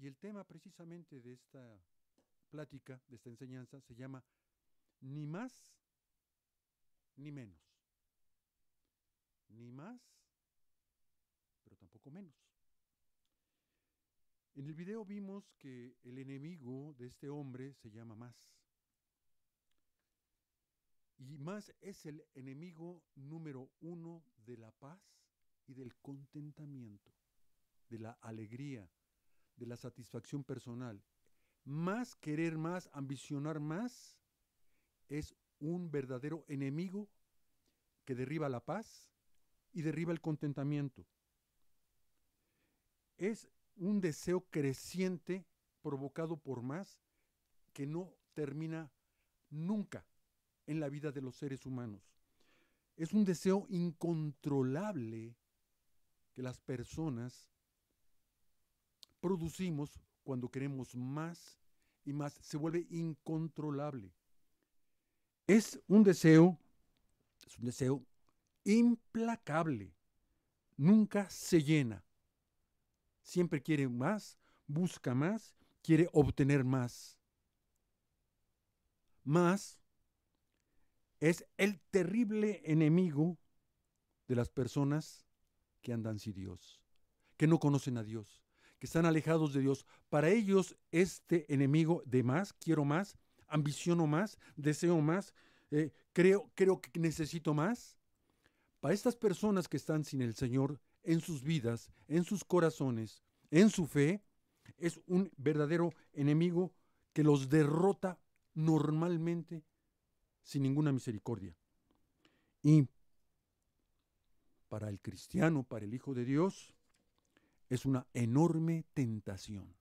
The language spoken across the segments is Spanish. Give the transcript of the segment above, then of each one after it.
Y el tema precisamente de esta plática, de esta enseñanza, se llama ni más ni menos. Ni más, pero tampoco menos. En el video vimos que el enemigo de este hombre se llama más. Y más es el enemigo número uno de la paz y del contentamiento, de la alegría, de la satisfacción personal. Más querer más, ambicionar más, es un verdadero enemigo que derriba la paz y derriba el contentamiento. Es un deseo creciente provocado por más que no termina nunca en la vida de los seres humanos. Es un deseo incontrolable que las personas producimos cuando queremos más y más. Se vuelve incontrolable. Es un deseo, es un deseo implacable. Nunca se llena. Siempre quiere más, busca más, quiere obtener más. Más es el terrible enemigo de las personas que andan sin Dios, que no conocen a Dios, que están alejados de Dios. Para ellos este enemigo de más, quiero más, ambiciono más, deseo más, eh, creo, creo que necesito más. Para estas personas que están sin el Señor en sus vidas, en sus corazones, en su fe, es un verdadero enemigo que los derrota normalmente sin ninguna misericordia. Y para el cristiano, para el Hijo de Dios, es una enorme tentación.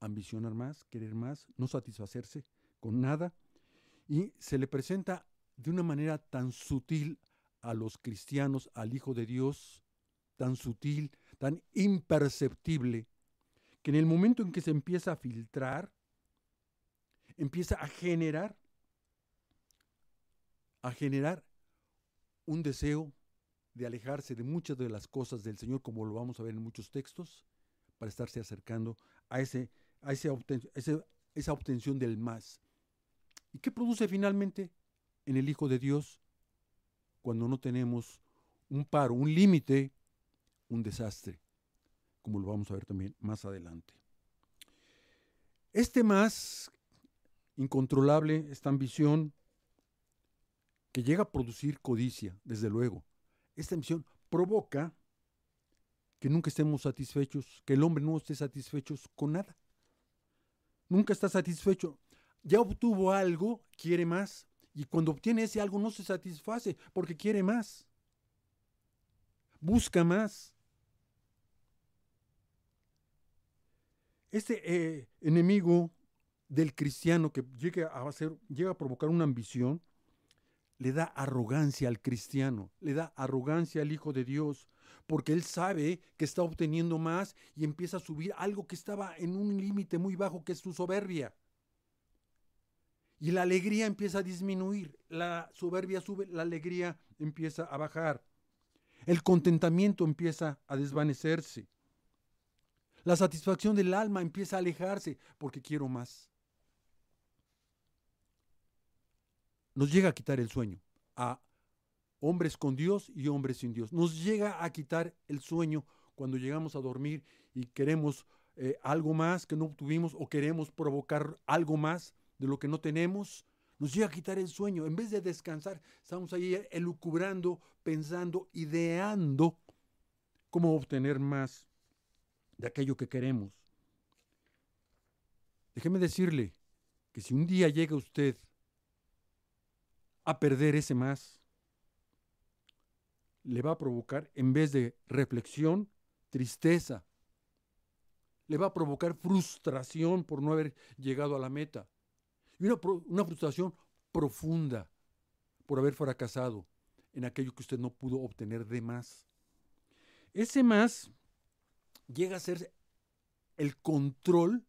Ambicionar más, querer más, no satisfacerse con nada. Y se le presenta de una manera tan sutil a los cristianos, al Hijo de Dios, tan sutil, tan imperceptible, que en el momento en que se empieza a filtrar, empieza a generar a generar un deseo de alejarse de muchas de las cosas del Señor, como lo vamos a ver en muchos textos, para estarse acercando a, ese, a esa obtención del más. ¿Y qué produce finalmente en el Hijo de Dios cuando no tenemos un paro, un límite, un desastre, como lo vamos a ver también más adelante? Este más incontrolable, esta ambición, que llega a producir codicia, desde luego. Esta ambición provoca que nunca estemos satisfechos, que el hombre no esté satisfecho con nada. Nunca está satisfecho. Ya obtuvo algo, quiere más, y cuando obtiene ese algo no se satisface porque quiere más. Busca más. Este eh, enemigo del cristiano que llega a, hacer, llega a provocar una ambición, le da arrogancia al cristiano, le da arrogancia al Hijo de Dios, porque él sabe que está obteniendo más y empieza a subir algo que estaba en un límite muy bajo, que es su soberbia. Y la alegría empieza a disminuir, la soberbia sube, la alegría empieza a bajar, el contentamiento empieza a desvanecerse, la satisfacción del alma empieza a alejarse porque quiero más. Nos llega a quitar el sueño a hombres con Dios y hombres sin Dios. Nos llega a quitar el sueño cuando llegamos a dormir y queremos eh, algo más que no obtuvimos o queremos provocar algo más de lo que no tenemos. Nos llega a quitar el sueño. En vez de descansar, estamos ahí elucubrando, pensando, ideando cómo obtener más de aquello que queremos. Déjeme decirle que si un día llega usted a perder ese más. Le va a provocar, en vez de reflexión, tristeza. Le va a provocar frustración por no haber llegado a la meta. Y una, una frustración profunda por haber fracasado en aquello que usted no pudo obtener de más. Ese más llega a ser el control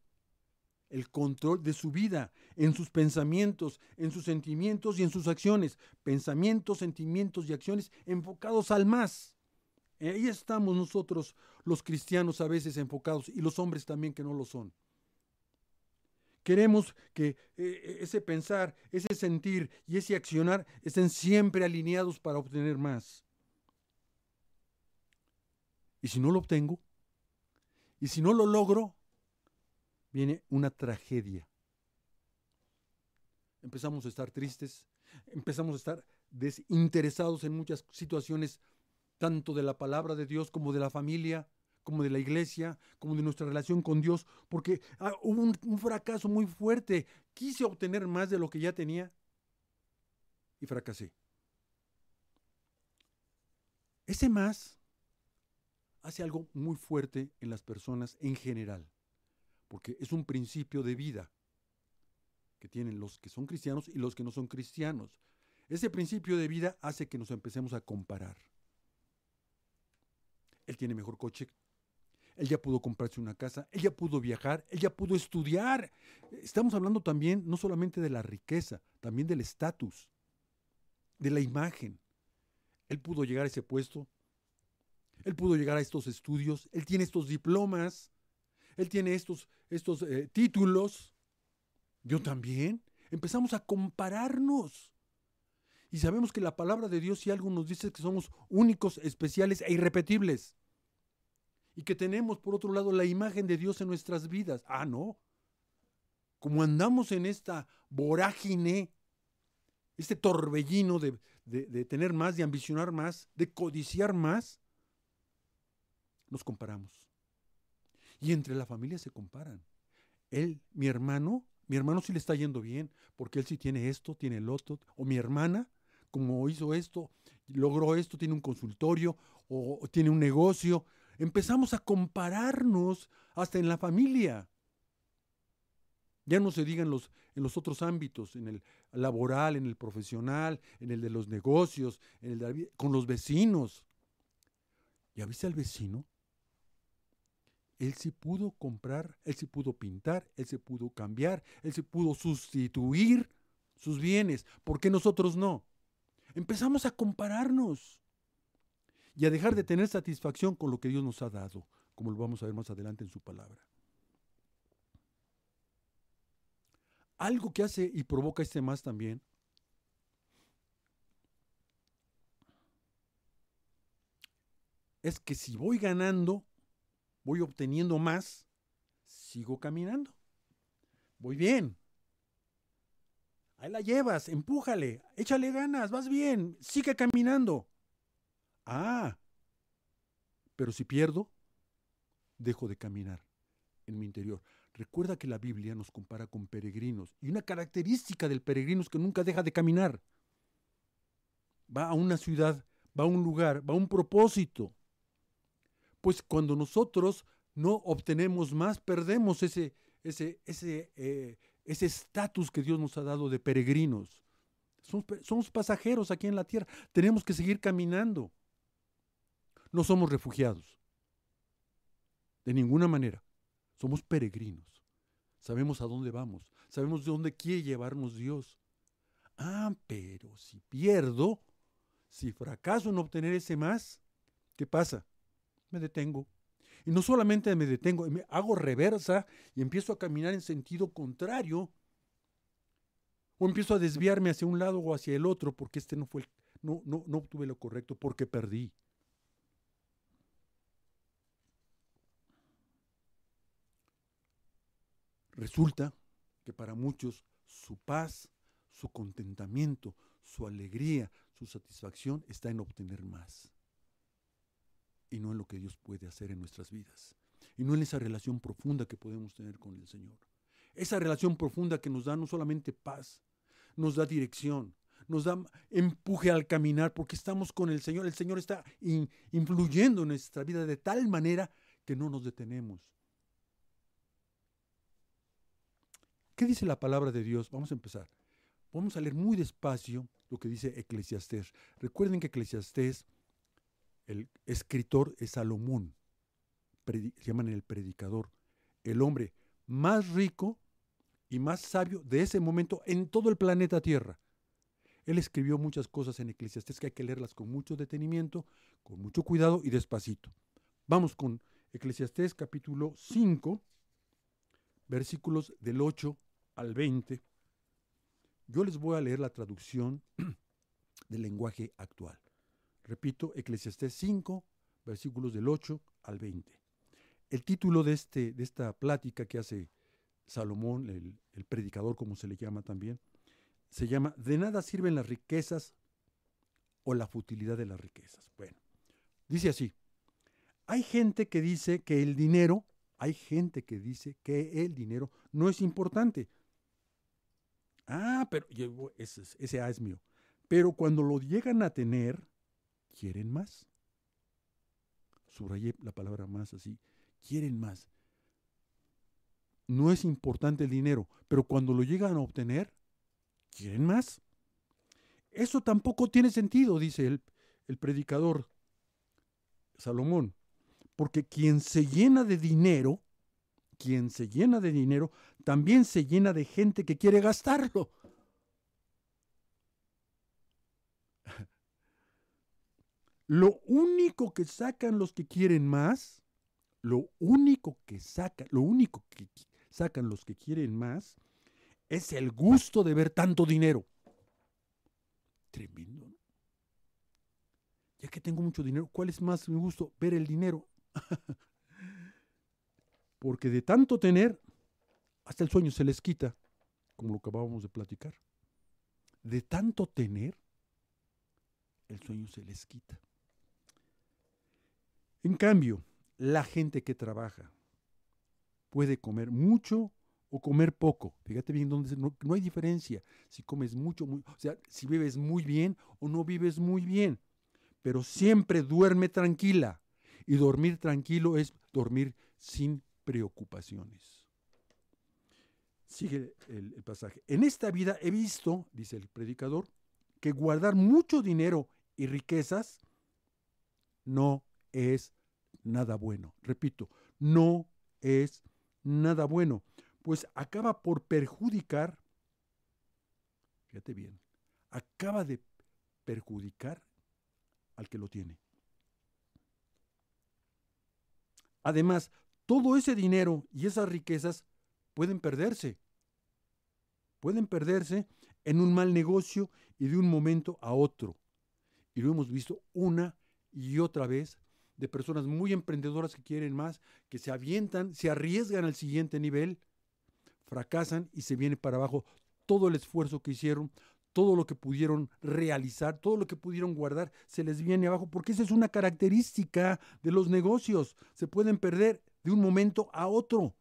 el control de su vida, en sus pensamientos, en sus sentimientos y en sus acciones. Pensamientos, sentimientos y acciones enfocados al más, Ahí estamos nosotros los cristianos a veces enfocados y los hombres también que no lo son. Queremos que eh, ese pensar, ese sentir y ese accionar estén siempre alineados para obtener más. Y si no lo obtengo, y si no lo logro, viene una tragedia. Empezamos a estar tristes, empezamos a estar desinteresados en muchas situaciones, tanto de la palabra de Dios como de la familia, como de la iglesia, como de nuestra relación con Dios, porque ah, hubo un, un, fracaso muy fuerte. Quise obtener más de lo que ya tenía y fracasé. Ese más hace algo muy fuerte en las personas en general, porque es un principio de vida que tienen los que son cristianos y los que no son cristianos. Ese principio de vida hace que nos empecemos a comparar. Él tiene mejor coche, él ya pudo comprarse una casa, él ya pudo viajar, él ya pudo estudiar. Estamos hablando también no solamente de la riqueza, también del estatus, de la imagen. Él pudo llegar a ese puesto, él pudo llegar a estos estudios, él tiene estos diplomas, él tiene estos, estos eh, títulos. Yo también. Empezamos a compararnos. Y sabemos que la palabra de Dios, si algo nos dice, que somos únicos, especiales e irrepetibles. Y que tenemos, por otro lado, la imagen de Dios en nuestras vidas. Ah, no. Como andamos en esta vorágine, este torbellino de, de tener más, de ambicionar más, de codiciar más, nos comparamos. Y entre la familia se comparan. Él, mi hermano, mi hermano sí le está yendo bien, porque él sí tiene esto, tiene el otro, o mi hermana, como hizo esto, logró esto, tiene un consultorio, o, tiene un negocio. Empezamos a compararnos hasta en la familia. Ya no se diga en los, en los otros ámbitos, en el laboral, en el profesional, en el de los negocios, en el de, con los vecinos. ¿Ya viste al vecino? Él sí pudo comprar, él sí pudo pintar, él se pudo cambiar, él se pudo sustituir sus bienes. ¿Por qué nosotros no? Empezamos a compararnos y a dejar de tener satisfacción con lo que Dios nos ha dado, como lo vamos a ver más adelante en su palabra. Algo que hace y provoca este más también es que si voy ganando, voy obteniendo más, sigo caminando. Voy bien. Ahí la llevas, empújale, échale ganas, vas bien, sigue caminando. Ah, pero si pierdo, dejo de caminar en mi interior. Recuerda que la Biblia nos compara con peregrinos y una característica del peregrino es que nunca deja de caminar. Va a una ciudad, va a un lugar, va a un propósito. Pues cuando nosotros no obtenemos más, perdemos ese ese ese eh, ese estatus que Dios nos ha dado de peregrinos. Somos, somos, pasajeros aquí en la tierra. Tenemos que seguir caminando. No somos refugiados. De ninguna manera. Somos peregrinos. Sabemos a dónde vamos. Sabemos de dónde quiere llevarnos Dios. Ah, pero si pierdo, si fracaso en obtener ese más, ¿qué pasa? Me detengo. Y no solamente me detengo, me hago reversa y empiezo a caminar en sentido contrario. O empiezo a desviarme hacia un lado o hacia el otro porque este no fue, no, no, no obtuve lo correcto, porque perdí. Resulta que para muchos su paz, su contentamiento, su alegría, su satisfacción está en obtener más y no en lo que Dios puede hacer en nuestras vidas. Y no en esa relación profunda que podemos tener con el Señor. Esa relación profunda que nos da no solamente paz, nos da dirección, nos da empuje al caminar porque estamos con el Señor. El Señor está influyendo en nuestra vida de tal manera que no nos detenemos. ¿Qué dice la palabra de Dios? Vamos a empezar. Vamos a leer muy despacio lo que dice Eclesiastés. Recuerden que Eclesiastés el escritor es Salomón, se llaman el predicador, el hombre más rico y más sabio de ese momento en todo el planeta Tierra. Él escribió muchas cosas en Eclesiastés que hay que leerlas con mucho detenimiento, con mucho cuidado y despacito. Vamos con Eclesiastés capítulo 5, versículos del 8 al 20. Yo les voy a leer la traducción del lenguaje actual. Repito, Eclesiastés 5, versículos del 8 al 20. El título de, este, de esta plática que hace Salomón, el, el predicador como se le llama también, se llama De nada sirven las riquezas o la futilidad de las riquezas. Bueno, dice así, hay gente que dice que el dinero, hay gente que dice que el dinero no es importante. Ah, pero ese, ese A es mío. Pero cuando lo llegan a tener, quieren más. Subrayé la palabra más así, quieren más. No es importante el dinero, pero cuando lo llegan a obtener, quieren más. Eso tampoco tiene sentido, dice el, el predicador Salomón, porque quien se llena de dinero, quien se llena de dinero, también se llena de gente que quiere gastarlo. Lo único que sacan los que quieren más, lo único que sacan, lo único que sacan los que quieren más, es el gusto de ver tanto dinero. Tremendo. Ya que tengo mucho dinero, ¿cuál es más mi gusto? Ver el dinero. Porque de tanto tener, hasta el sueño se les quita, como lo acabábamos de platicar. De tanto tener, el sueño se les quita. En cambio, la gente que trabaja puede comer mucho o comer poco. Fíjate bien, donde no, hay diferencia si comes mucho, muy, o sea, si vives muy bien o no vives muy bien. Pero siempre duerme tranquila. Y dormir tranquilo es dormir sin preocupaciones. Sigue el, el pasaje. En esta vida he visto, dice el predicador, que guardar mucho dinero y riquezas no es nada bueno. Repito, no es nada bueno, pues acaba por perjudicar, fíjate bien, acaba de perjudicar al que lo tiene. Además, todo ese dinero y esas riquezas pueden perderse. Pueden perderse en un mal negocio y de un momento a otro. Y lo hemos visto una y otra vez de personas muy emprendedoras que quieren más, que se avientan, se arriesgan al siguiente nivel, fracasan y se viene para abajo todo el esfuerzo que hicieron, todo lo que pudieron realizar, todo lo que pudieron guardar, se les viene abajo, porque esa es una característica de los negocios. Se pueden perder de un momento a otro.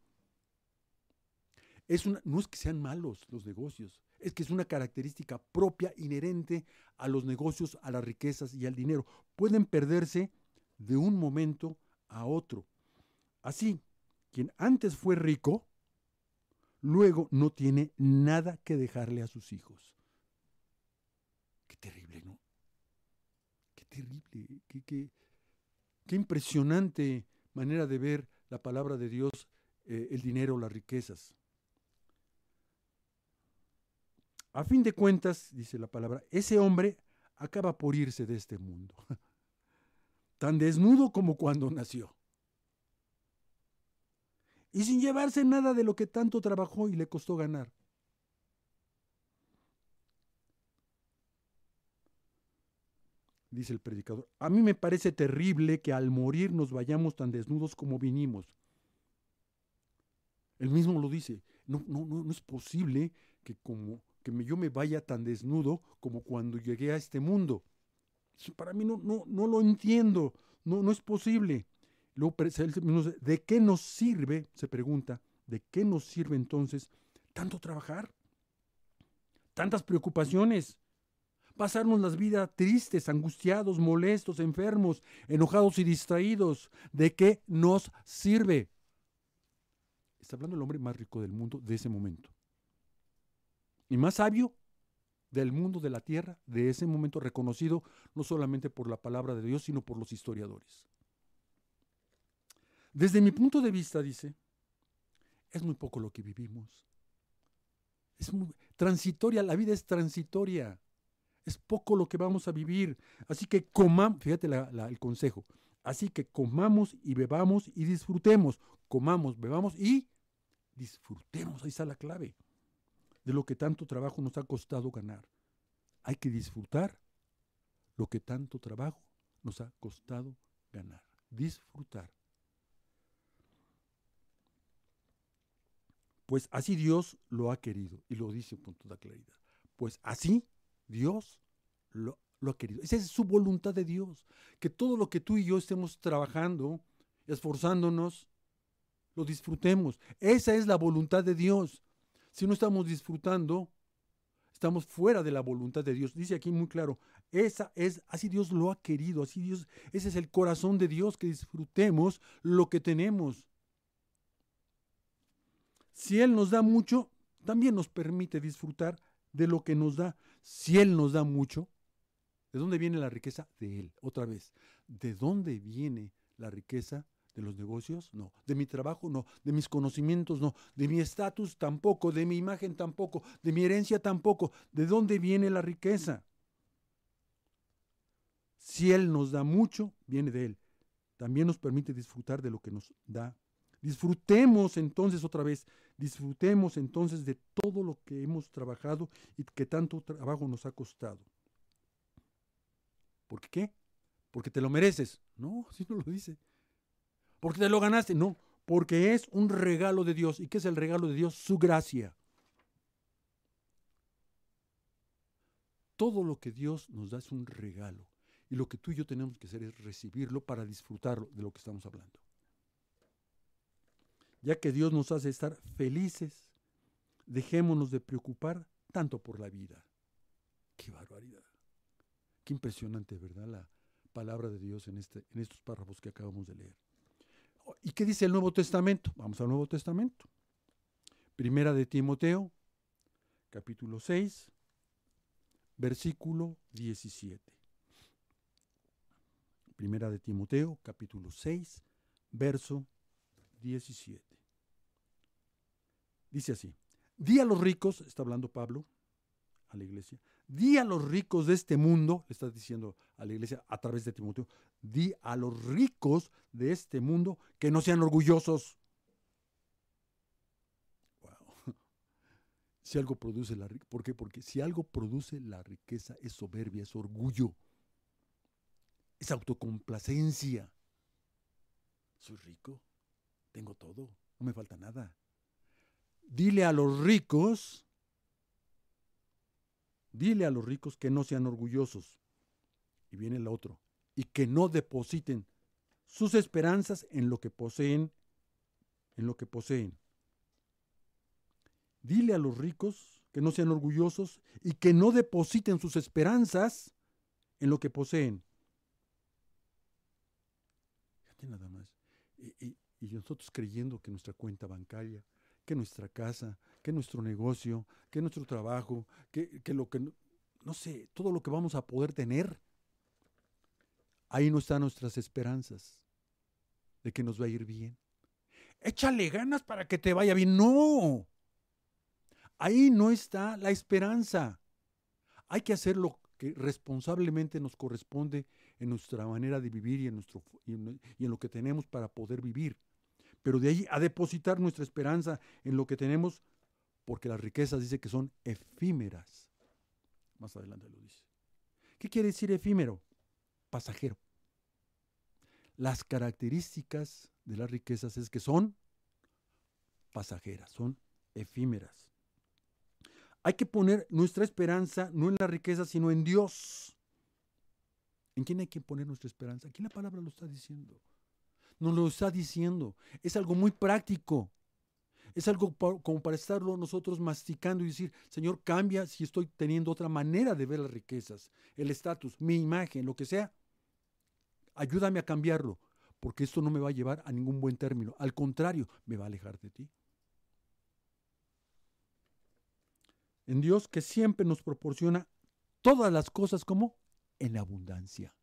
Es una, no es que sean malos los negocios, es que es una característica propia, inherente a los negocios, a las riquezas y al dinero. Pueden perderse de un momento a otro. Así, quien antes fue rico, luego no tiene nada que dejarle a sus hijos. Qué terrible, ¿no? Qué terrible, qué, qué, qué impresionante manera de ver la palabra de Dios, eh, el dinero, las riquezas. A fin de cuentas, dice la palabra, ese hombre acaba por irse de este mundo. tan desnudo como cuando nació. Y sin llevarse nada de lo que tanto trabajó y le costó ganar. Dice el predicador, a mí me parece terrible que al morir nos vayamos tan desnudos como vinimos. Él mismo lo dice, no, no, no, no es posible que, como, que yo me vaya tan desnudo como cuando llegué a este mundo. Para mí no, no, no lo entiendo, no, no es posible. Luego, ¿de qué nos sirve? Se pregunta, ¿de qué nos sirve entonces tanto trabajar? Tantas preocupaciones. Pasarnos las vidas tristes, angustiados, molestos, enfermos, enojados y distraídos. ¿De qué nos sirve? Está hablando el hombre más rico del mundo de ese momento. Y más sabio del mundo de la tierra, de ese momento reconocido no solamente por la palabra de Dios, sino por los historiadores. Desde mi punto de vista, dice, es muy poco lo que vivimos. Es muy transitoria, la vida es transitoria. Es poco lo que vamos a vivir. Así que comamos, fíjate el consejo. Así que comamos y bebamos y disfrutemos. Comamos, bebamos y disfrutemos. Ahí está la clave de lo que tanto trabajo nos ha costado ganar. Hay que disfrutar lo que tanto trabajo nos ha costado ganar. Disfrutar. Pues así Dios lo ha querido y lo dice con toda claridad. Pues así Dios lo, ha querido. Esa es su voluntad de Dios. Que todo lo que tú y yo estemos trabajando, esforzándonos, lo disfrutemos. Esa es la voluntad de Dios. Si no estamos disfrutando, estamos fuera de la voluntad de Dios. Dice aquí muy claro, esa es así Dios lo ha querido, así Dios, ese es el corazón de Dios que disfrutemos lo que tenemos. Si Él nos da mucho, también nos permite disfrutar de lo que nos da. Si Él nos da mucho, ¿de dónde viene la riqueza? De Él. Otra vez, ¿de dónde viene la riqueza? ¿De los negocios? No. ¿De mi trabajo? No. ¿De mis conocimientos? No. ¿De mi estatus? Tampoco. ¿De mi imagen? Tampoco. ¿De mi herencia? Tampoco. ¿De dónde viene la riqueza? Si Él nos da mucho, viene de Él. También nos permite disfrutar de lo que nos da Disfrutemos entonces otra vez, disfrutemos entonces de todo lo que hemos trabajado y que tanto trabajo nos ha costado. ¿Por qué? Porque te lo mereces. No, así no lo dice. Porque te lo ganaste. No, porque es un regalo de Dios. ¿Y qué es el regalo de Dios? Su gracia. Todo lo que Dios nos da es un regalo. Y lo que tú y yo tenemos que hacer es recibirlo para disfrutarlo de lo que estamos hablando ya que Dios nos hace estar felices, dejémonos de preocupar tanto por la vida. Qué barbaridad. Qué impresionante, ¿verdad? La palabra de Dios en, este, en estos párrafos que acabamos de leer. ¿Y qué dice el Nuevo Testamento? Vamos al Nuevo Testamento. Primera de Timoteo, capítulo 6, versículo 17. Primera de Timoteo, capítulo 6, verso 17. Dice así, di a los ricos, está hablando Pablo a la iglesia, di a los ricos de este mundo, le está diciendo a la iglesia a través de Timoteo, di a los ricos de este mundo que no sean orgullosos. Wow. Si algo produce la riqueza, ¿por qué? Porque si algo produce la riqueza es soberbia, es orgullo, es autocomplacencia. Soy rico, tengo todo, no me falta nada. Dile a los ricos, dile a los ricos que no sean orgullosos. Y viene el otro. Y que no depositen sus esperanzas en lo que poseen, en lo que poseen. Dile a los ricos que no sean orgullosos y que no depositen sus esperanzas en lo que poseen. Fíjate nada más. y, nosotros creyendo que nuestra cuenta bancaria, que nuestra casa, que nuestro negocio, que nuestro trabajo, que, lo que, no sé, todo lo que vamos a poder tener, ahí no están nuestras esperanzas de que nos va a ir bien. Échale ganas para que te vaya bien. No. Ahí no está la esperanza. Hay que hacer lo que responsablemente nos corresponde en nuestra manera de vivir y en, nuestro, y en lo que tenemos para poder vivir pero de ahí a depositar nuestra esperanza en lo que tenemos, porque las riquezas dice que son efímeras. Más adelante lo dice. ¿Qué quiere decir efímero? Pasajero. Las características de las riquezas es que son pasajeras, son efímeras. Hay que poner nuestra esperanza no en la riqueza, sino en Dios. ¿En quién hay que poner nuestra esperanza? Aquí la palabra lo está diciendo nos lo está diciendo. Es algo muy práctico. Es algo como para estarlo nosotros masticando y decir, Señor, cambia si estoy teniendo otra manera de ver las riquezas, el estatus, mi imagen, lo que sea. Ayúdame a cambiarlo, porque esto no me va a llevar a ningún buen término. Al contrario, me va a alejar de ti. En Dios que siempre nos proporciona todas las cosas como en abundancia.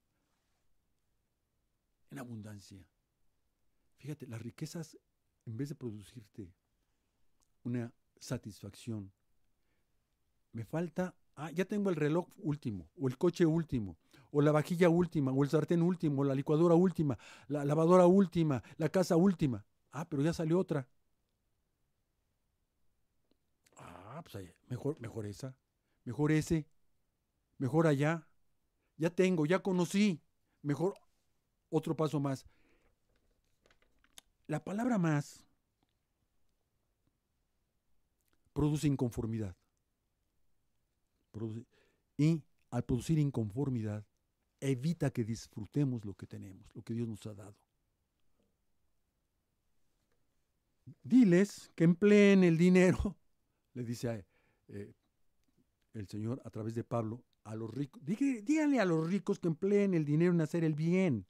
En abundancia. Fíjate, las riquezas, en vez de producirte una satisfacción, me falta Ah, ya tengo el reloj último, o el coche último, o la vajilla última, o el sartén último, la licuadora última, la lavadora última, la casa última. Ah, pero ya salió otra. Ah, pues mejor, mejor esa, mejor ese, mejor allá. Ya tengo, ya conocí, mejor otro paso más. La palabra más produce inconformidad. y al producir inconformidad, evita que disfrutemos lo que tenemos, lo que Dios nos ha dado. Diles que empleen el dinero, le dice eh, el Señor a través de Pablo a los ricos. Díganle a los ricos que empleen el dinero en hacer el bien,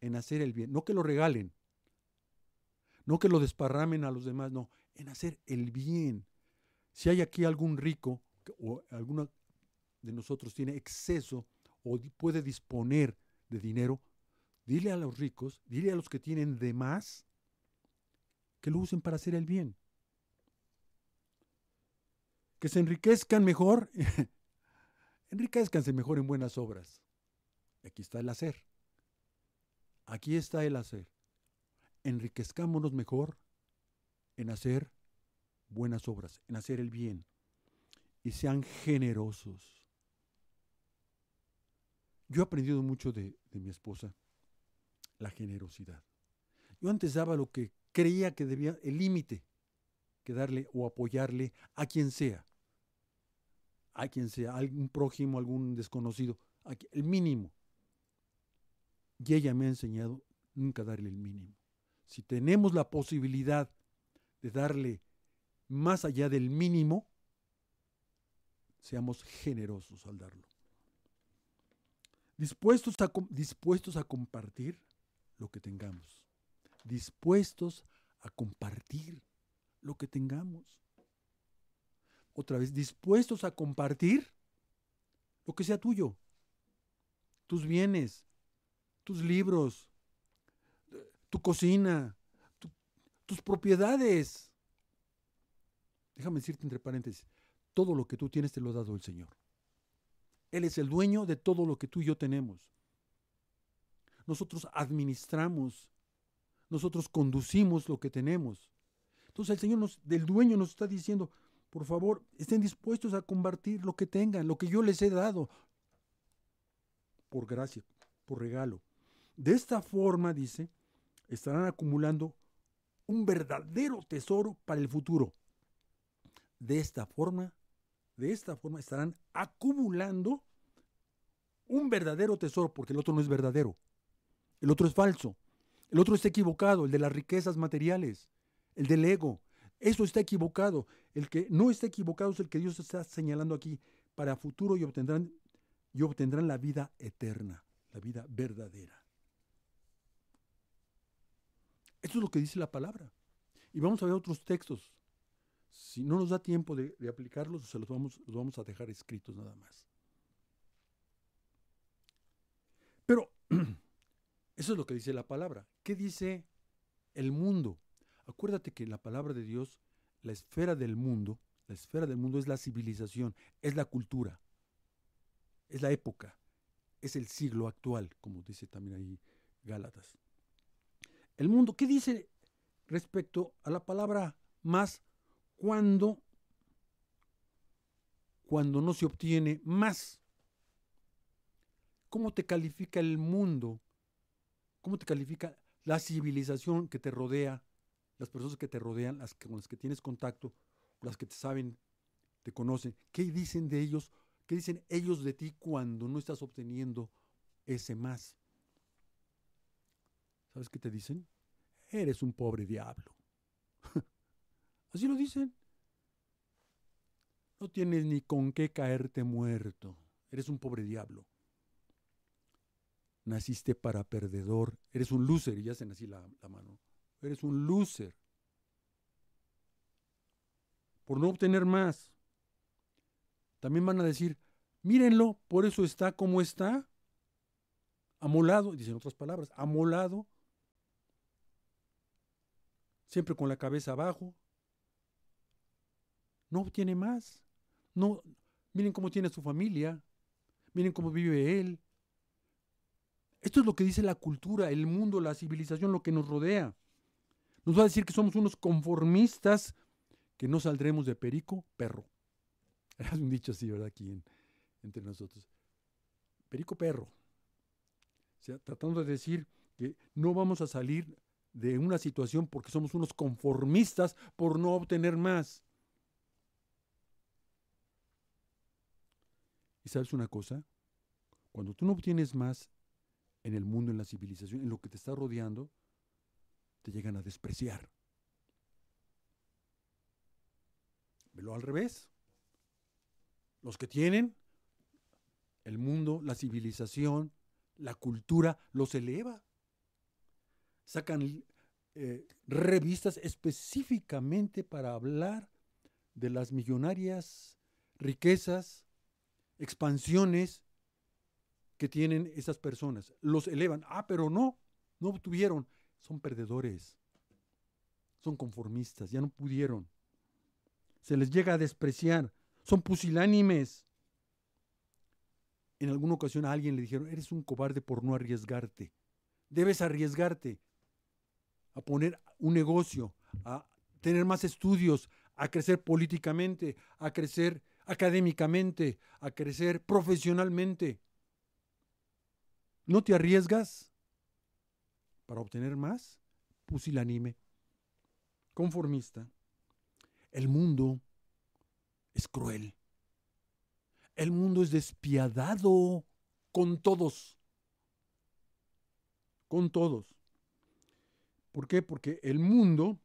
en hacer el bien, no que lo regalen, no que lo desparramen a los demás, no, en hacer el bien. Si hay aquí algún rico o alguno de nosotros tiene exceso o puede disponer de dinero, dile a los ricos, dile a los que tienen de más, que lo usen para hacer el bien. Que se enriquezcan mejor, enriquezcanse mejor en buenas obras. Aquí está el hacer. Aquí está el hacer. Enriquezcámonos mejor en hacer buenas obras, en hacer el bien. Y sean generosos. Yo he aprendido mucho de, mi esposa, la generosidad. Yo antes daba lo que creía que debía, el límite que darle o apoyarle a quien sea. A quien sea, algún prójimo, algún desconocido, el mínimo. Y ella me ha enseñado nunca darle el mínimo. Si tenemos la posibilidad de darle más allá del mínimo, seamos generosos al darlo. Dispuestos a, dispuestos a compartir lo que tengamos. Dispuestos a compartir lo que tengamos. Otra vez, dispuestos a compartir lo que sea tuyo. Tus bienes, tus libros, tu cocina, tus propiedades, Déjame decirte entre paréntesis, todo lo que tú tienes te lo ha dado el Señor. Él es el dueño de todo lo que tú y yo tenemos. Nosotros administramos, nosotros conducimos lo que tenemos. Entonces el Señor del dueño nos está diciendo, por favor, estén dispuestos a compartir lo que tengan, lo que yo les he dado, por gracia, por regalo. De esta forma, dice, estarán acumulando un verdadero tesoro para el futuro. De esta forma, de esta forma estarán acumulando un verdadero tesoro, porque el otro no es verdadero. El otro es falso. El otro está equivocado, el de las riquezas materiales, el del ego. Eso está equivocado. El que no está equivocado es el que Dios está señalando aquí para futuro y obtendrán, y obtendrán la vida eterna, la vida verdadera. Eso es lo que dice la palabra. Y vamos a ver otros textos si no nos da tiempo de, aplicarlos, se los vamos, los vamos a dejar escritos nada más. Pero eso es lo que dice la palabra. ¿Qué dice el mundo? Acuérdate que la palabra de Dios, la esfera del mundo, la esfera del mundo es la civilización, es la cultura, es la época, es el siglo actual, como dice también ahí Gálatas. El mundo, ¿qué dice respecto a la palabra más cuando, cuando no se obtiene más. ¿Cómo te califica el mundo? ¿Cómo te califica la civilización que te rodea, las personas que te rodean, las con las que tienes contacto, las que te saben, te conocen? ¿Qué dicen de ellos? ¿Qué dicen ellos de ti cuando no estás obteniendo ese más? ¿Sabes qué te dicen? Eres un pobre diablo. Así lo dicen. No tienes ni con qué caerte muerto. Eres un pobre diablo. Naciste para perdedor. Eres un loser. Y ya se así la, la mano. Eres un loser. Por no obtener más. También van a decir, mírenlo, por eso está como está. Amolado, dicen otras palabras, amolado. Siempre con la cabeza abajo, no obtiene más. No, Miren cómo tiene su familia. Miren cómo vive él. Esto es lo que dice la cultura, el mundo, la civilización, lo que nos rodea. Nos va a decir que somos unos conformistas, que no saldremos de perico, perro. Es un dicho así, ¿verdad? Aquí entre nosotros. Perico, perro. O sea, tratando de decir que no vamos a salir de una situación porque somos unos conformistas por no obtener más. ¿Y sabes una cosa? Cuando tú no obtienes más en el mundo, en la civilización, en lo que te está rodeando, te llegan a despreciar. Velo al revés. Los que tienen el mundo, la civilización, la cultura, los eleva. Sacan eh, revistas específicamente para hablar de las millonarias riquezas, expansiones que tienen esas personas. Los elevan. Ah, pero no, no obtuvieron. Son perdedores. Son conformistas, ya no pudieron. Se les llega a despreciar. Son pusilánimes. En alguna ocasión a alguien le dijeron, eres un cobarde por no arriesgarte. Debes arriesgarte a poner un negocio, a tener más estudios, a crecer políticamente, a crecer académicamente, a crecer profesionalmente. ¿No te arriesgas para obtener más? Pusilánime, conformista. El mundo es cruel. El mundo es despiadado con todos. Con todos. ¿Por qué? Porque el mundo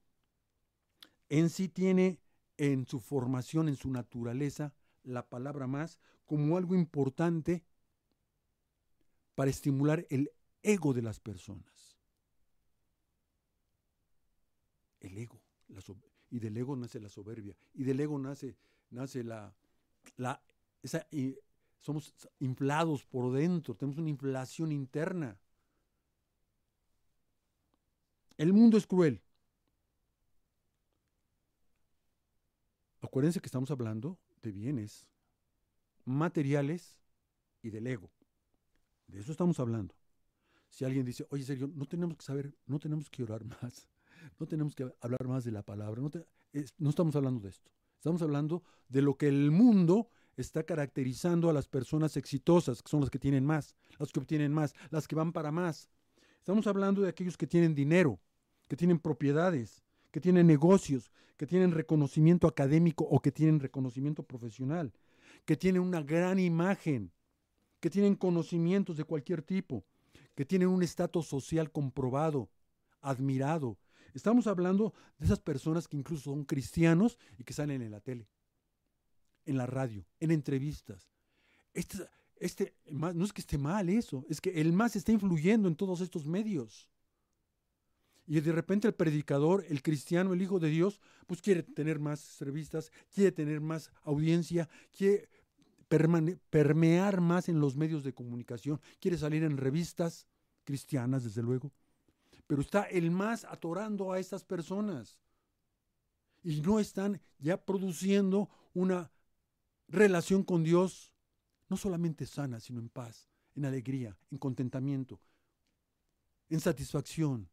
en sí tiene en su formación, en su naturaleza, la palabra más como algo importante para estimular el ego de las personas. El ego. y del ego nace la soberbia. Y del ego nace, nace la, la esa, y somos inflados por dentro, tenemos una inflación interna. El mundo es cruel. Acuérdense que estamos hablando de bienes materiales y del ego. De eso estamos hablando. Si alguien dice, oye Sergio, no tenemos que saber, no tenemos que orar más, no tenemos que hablar más de la palabra, no, no estamos hablando de esto. Estamos hablando de lo que el mundo está caracterizando a las personas exitosas, que son las que tienen más, las que obtienen más, las que van para más. Estamos hablando de aquellos que tienen dinero, que tienen propiedades, que tienen negocios, que tienen reconocimiento académico o que tienen reconocimiento profesional, que tienen una gran imagen, que tienen conocimientos de cualquier tipo, que tienen un estatus social comprobado, admirado. Estamos hablando de esas personas que incluso son cristianos y que salen en la tele, en la radio, en entrevistas. Este, este, no es que esté mal eso, es que el más está influyendo en todos estos medios. Y de repente el predicador, el cristiano, el Hijo de Dios, pues quiere tener más revistas, quiere tener más audiencia, quiere permear más en los medios de comunicación, quiere salir en revistas cristianas, desde luego. Pero está el más atorando a estas personas. Y no están ya produciendo una relación con Dios, no solamente sana, sino en paz, en alegría, en contentamiento, en satisfacción.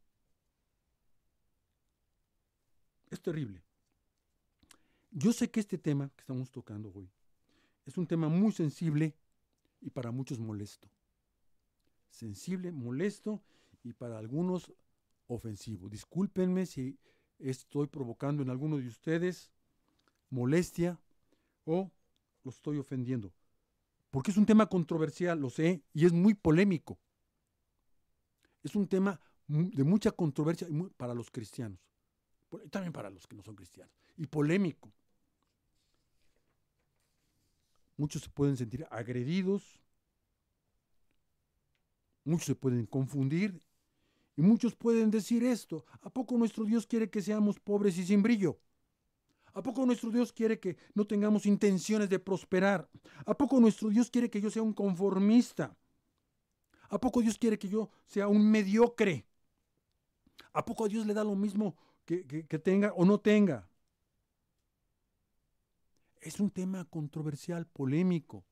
Es terrible. Yo sé que este tema que estamos tocando hoy es un tema muy sensible y para muchos molesto. Sensible, molesto y para algunos ofensivo. Discúlpenme si estoy provocando en alguno de ustedes molestia o lo estoy ofendiendo. Porque es un tema controversial, lo sé, y es muy polémico. Es un tema de mucha controversia para los cristianos también para los que no son cristianos, y polémico. Muchos se pueden sentir agredidos, muchos se pueden confundir y muchos pueden decir esto, ¿a poco nuestro Dios quiere que seamos pobres y sin brillo? ¿A poco nuestro Dios quiere que no tengamos intenciones de prosperar? ¿A poco nuestro Dios quiere que yo sea un conformista? ¿A poco Dios quiere que yo sea un mediocre? ¿A poco a Dios le da lo mismo que, tenga o no tenga. Es un tema controversial, polémico,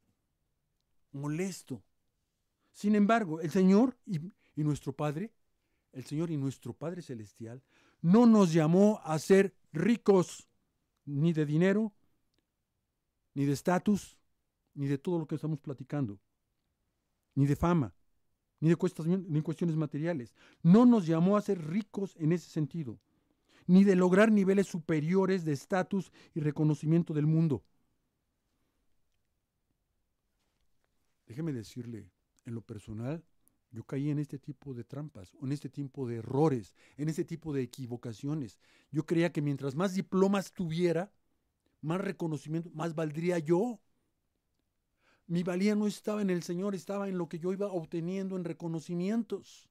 molesto. Sin embargo, el Señor y, nuestro Padre, el Señor y nuestro Padre Celestial, no nos llamó a ser ricos ni de dinero, ni de estatus, ni de todo lo que estamos platicando, ni de fama, ni de ni cuestiones materiales. No nos llamó a ser ricos en ese sentido, ni de lograr niveles superiores de estatus y reconocimiento del mundo. Déjeme decirle, en lo personal, yo caí en este tipo de trampas, en este tipo de errores, en este tipo de equivocaciones. Yo creía que mientras más diplomas tuviera, más reconocimiento, más valdría yo. Mi valía no estaba en el Señor, estaba en lo que yo iba obteniendo en reconocimientos.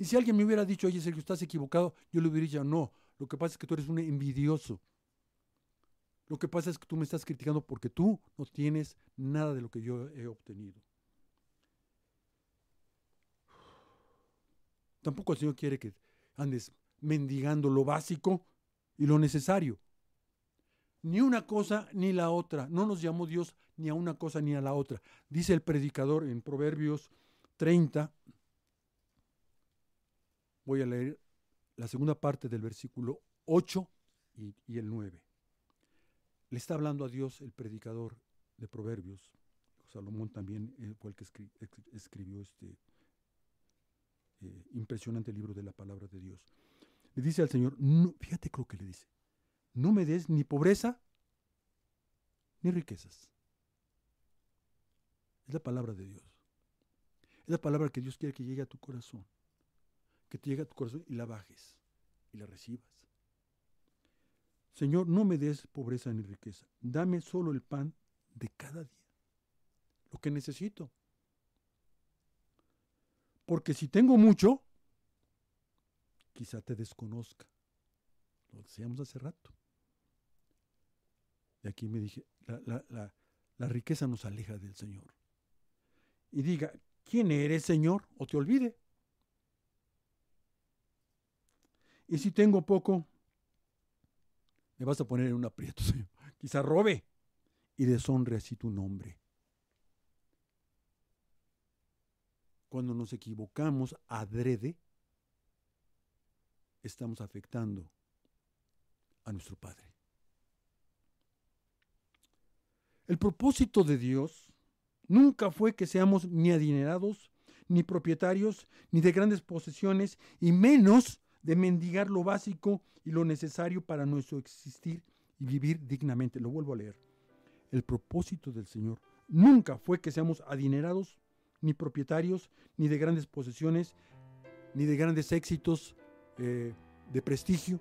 Y si alguien me hubiera dicho, oye Sergio, estás equivocado, yo le hubiera dicho, no, lo que pasa es que tú eres un envidioso. Lo que pasa es que tú me estás criticando porque tú no tienes nada de lo que yo he obtenido. Tampoco el Señor quiere que andes mendigando lo básico y lo necesario. Ni una cosa ni la otra. No nos llamó Dios ni a una cosa ni a la otra. Dice el predicador en Proverbios 30. Voy a leer la segunda parte del versículo 8 y, el 9. Le está hablando a Dios el predicador de Proverbios. Salomón también eh, fue el que escribió este eh, impresionante libro de la palabra de Dios. Le dice al Señor, fíjate lo que le dice, no me des ni pobreza ni riquezas. Es la palabra de Dios. Es la palabra que Dios quiere que llegue a tu corazón. Que te llegue a tu corazón y la bajes y la recibas. Señor, no me des pobreza ni riqueza. Dame solo el pan de cada día. Lo que necesito. Porque si tengo mucho, quizá te desconozca. Lo decíamos hace rato. Y aquí me dije, la, la riqueza nos aleja del Señor. Y diga, ¿quién eres, Señor? O te olvide. Y si tengo poco, me vas a poner en un aprieto. Quizá robe y deshonre así tu nombre. Cuando nos equivocamos adrede, estamos afectando a nuestro Padre. El propósito de Dios nunca fue que seamos ni adinerados, ni propietarios, ni de grandes posesiones, y menos de mendigar lo básico y lo necesario para nuestro existir y vivir dignamente. Lo vuelvo a leer. El propósito del Señor nunca fue que seamos adinerados, ni propietarios, ni de grandes posesiones, ni de grandes éxitos eh, de prestigio,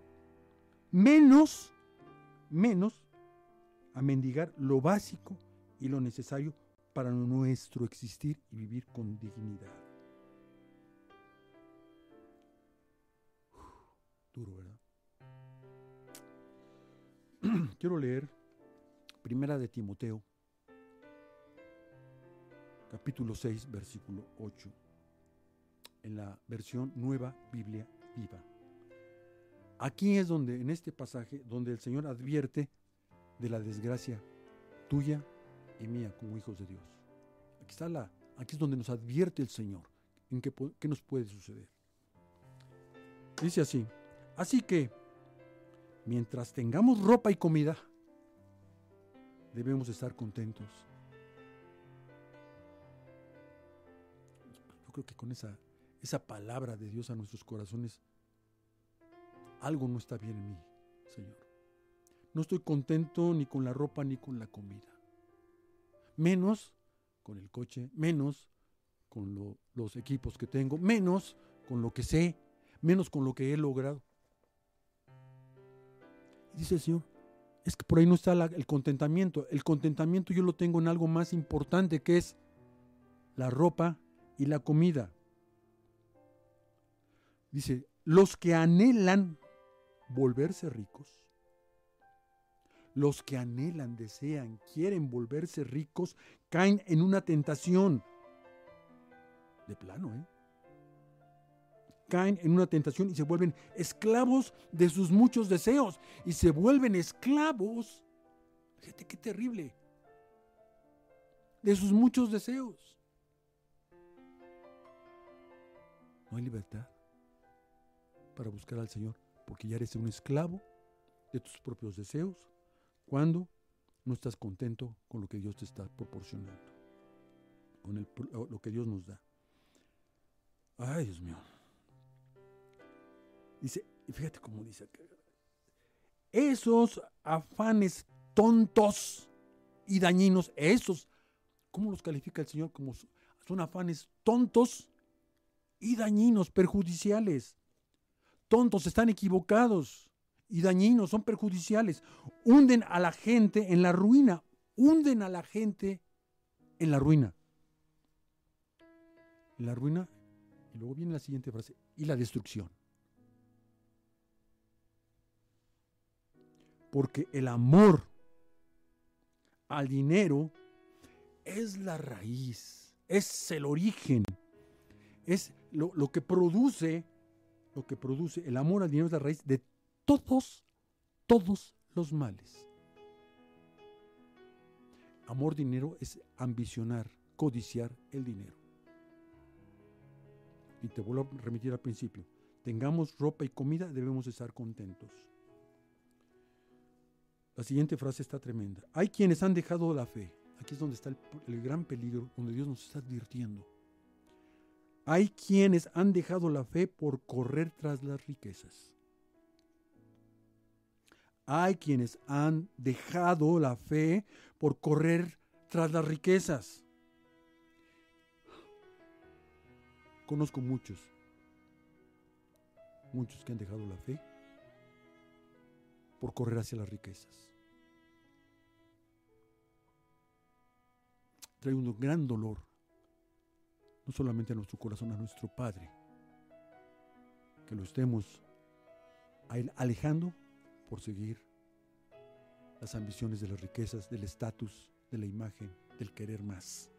menos, menos a mendigar lo básico y lo necesario para nuestro existir y vivir con dignidad. Duro, ¿verdad? Quiero leer Primera de Timoteo capítulo 6, versículo 8, en la versión Nueva Biblia Viva. Aquí es donde, en este pasaje, donde el Señor advierte de la desgracia tuya y mía como hijos de Dios. Aquí está la, aquí es donde nos advierte el Señor en qué, qué nos puede suceder. Dice así, así que mientras tengamos ropa y comida, debemos estar contentos que con esa, esa palabra de Dios a nuestros corazones, algo no está bien en mí, Señor. No estoy contento ni con la ropa ni con la comida. Menos con el coche, menos con los equipos que tengo, menos con lo que sé, menos con lo que he logrado. Dice el Señor, es que por ahí no está el contentamiento. El contentamiento yo lo tengo en algo más importante que es la ropa y la comida. Dice, los que anhelan volverse ricos, los que anhelan, desean, quieren volverse ricos, caen en una tentación. De plano, ¿eh? Caen en una tentación y se vuelven esclavos de sus muchos deseos. Y se vuelven esclavos Fíjate qué terrible. De sus muchos deseos. No hay libertad para buscar al Señor, porque ya eres un esclavo de tus propios deseos cuando no estás contento con lo que Dios te está proporcionando, con lo que Dios nos da. Ay, Dios mío. Dice, y fíjate cómo dice Esos afanes tontos y dañinos, esos, ¿cómo los califica el Señor? Como son afanes tontos y dañinos, perjudiciales. Tontos, están equivocados y dañinos, son perjudiciales. Hunden a la gente en la ruina, hunden a la gente en la ruina. En la ruina, y luego viene la siguiente frase, y la destrucción. Porque el amor al dinero es la raíz, es el origen, es lo, que produce, lo que produce, el amor al dinero es la raíz de todos, todos los males. Amor dinero es ambicionar, codiciar el dinero. Y te vuelvo a remitir al principio. Tengamos ropa y comida, debemos estar contentos. La siguiente frase está tremenda. Hay quienes han dejado la fe. Aquí es donde está el, gran peligro, donde Dios nos está advirtiendo. Hay quienes han dejado la fe por correr tras las riquezas. Hay quienes han dejado la fe por correr tras las riquezas. Conozco muchos, muchos que han dejado la fe por correr hacia las riquezas. Trae un gran dolor, no solamente a nuestro corazón, a nuestro Padre, que lo estemos alejando por seguir las ambiciones de las riquezas, del estatus, de la imagen, del querer más.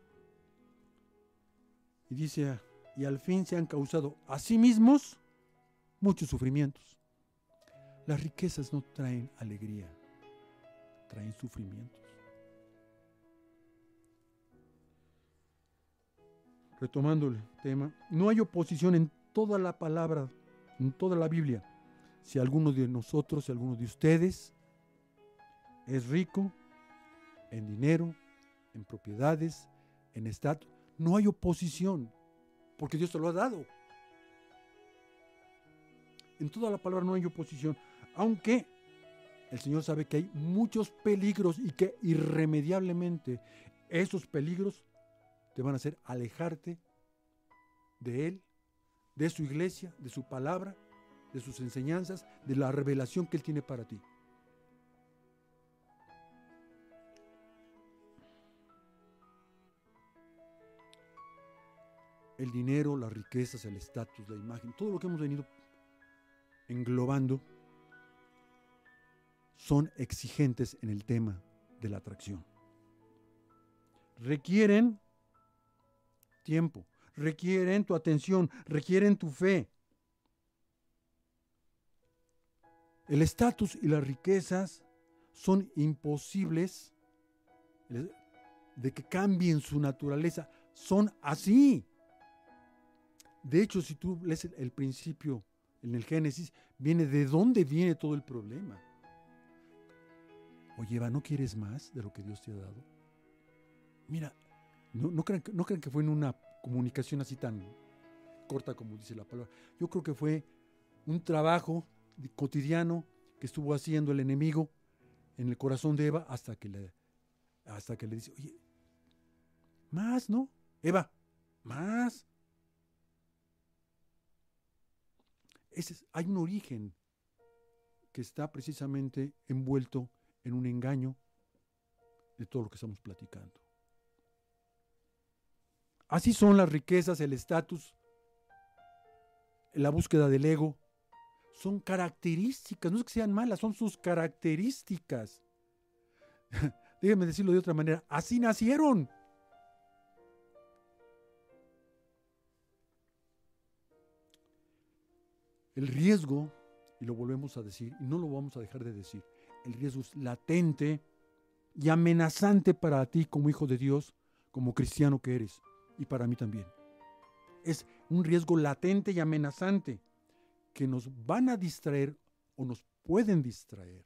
Y dice, y al fin se han causado a sí mismos muchos sufrimientos. Las riquezas no traen alegría, traen sufrimientos. Retomando el tema, no hay oposición en toda la palabra, en toda la Biblia. Si alguno de nosotros, si alguno de ustedes es rico en dinero, en propiedades, en estatus, no hay oposición, porque Dios te lo ha dado. En toda la palabra no hay oposición, aunque el Señor sabe que hay muchos peligros y que irremediablemente esos peligros te van a hacer alejarte de Él, de su iglesia, de su palabra, de sus enseñanzas, de la revelación que Él tiene para ti. El dinero, las riquezas, el estatus, la imagen, todo lo que hemos venido englobando son exigentes en el tema de la atracción. Requieren tiempo, requieren tu atención, requieren tu fe. El estatus y las riquezas son imposibles de que cambien su naturaleza. Son así. De hecho, si tú lees el principio en el Génesis, viene de dónde viene todo el problema. Oye, Eva, ¿no quieres más de lo que Dios te ha dado? Mira, no, no, crean, no que fue en una comunicación así tan corta como dice la palabra. Yo creo que fue un trabajo cotidiano que estuvo haciendo el enemigo en el corazón de Eva hasta que le, hasta que le dice, oye, más, ¿no? Eva, más. Ese hay un origen que está precisamente envuelto en un engaño de todo lo que estamos platicando. Así son las riquezas, el estatus, la búsqueda del ego. Son características, no es que sean malas, son sus características. Déjenme decirlo de otra manera, así nacieron. El riesgo, y lo volvemos a decir, y no lo vamos a dejar de decir, el riesgo es latente y amenazante para ti como hijo de Dios, como cristiano que eres, y para mí también. Es un riesgo latente y amenazante que nos van a distraer o nos pueden distraer,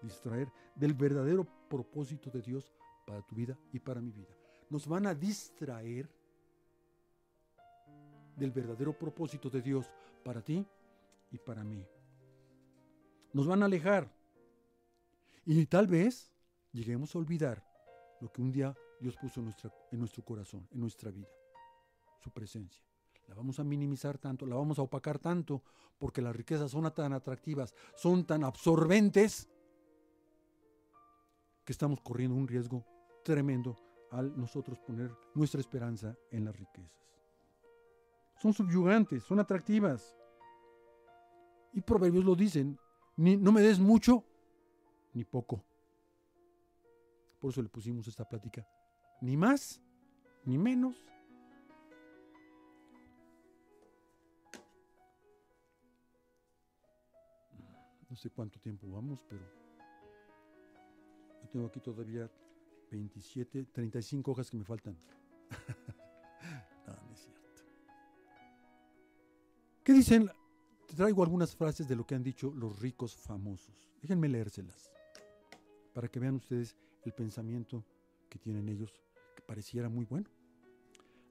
distraer del verdadero propósito de Dios para tu vida y para mi vida. Nos van a distraer del verdadero propósito de Dios para ti y para mí. Nos van a alejar. Y tal vez lleguemos a olvidar lo que un día Dios puso en, nuestra, en nuestro corazón, en nuestra vida, su presencia. La vamos a minimizar tanto, la vamos a opacar tanto, porque las riquezas son tan atractivas, son tan absorbentes, que estamos corriendo un riesgo tremendo al nosotros poner nuestra esperanza en las riquezas. Son subyugantes, son atractivas. Y proverbios lo dicen, ni, no me des mucho ni poco. Por eso le pusimos esta plática. Ni más, ni menos. No sé cuánto tiempo vamos, pero yo tengo aquí todavía 27, 35 hojas que me faltan. no, no es cierto. ¿Qué dicen? Traigo algunas frases de lo que han dicho los ricos famosos. Déjenme leérselas para que vean ustedes el pensamiento que tienen ellos, que pareciera muy bueno.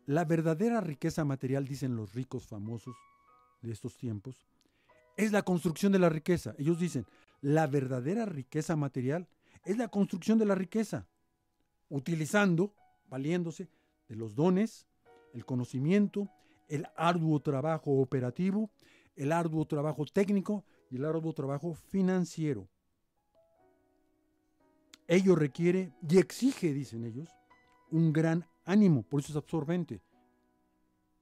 La verdadera riqueza material, dicen los ricos famosos de estos tiempos, es la construcción de la riqueza. Ellos dicen, la verdadera riqueza material es la construcción de la riqueza utilizando, valiéndose de los dones, el conocimiento, el arduo trabajo operativo, el arduo trabajo técnico y el arduo trabajo financiero. Ello requiere y exige, dicen ellos, un gran ánimo, por eso es absorbente,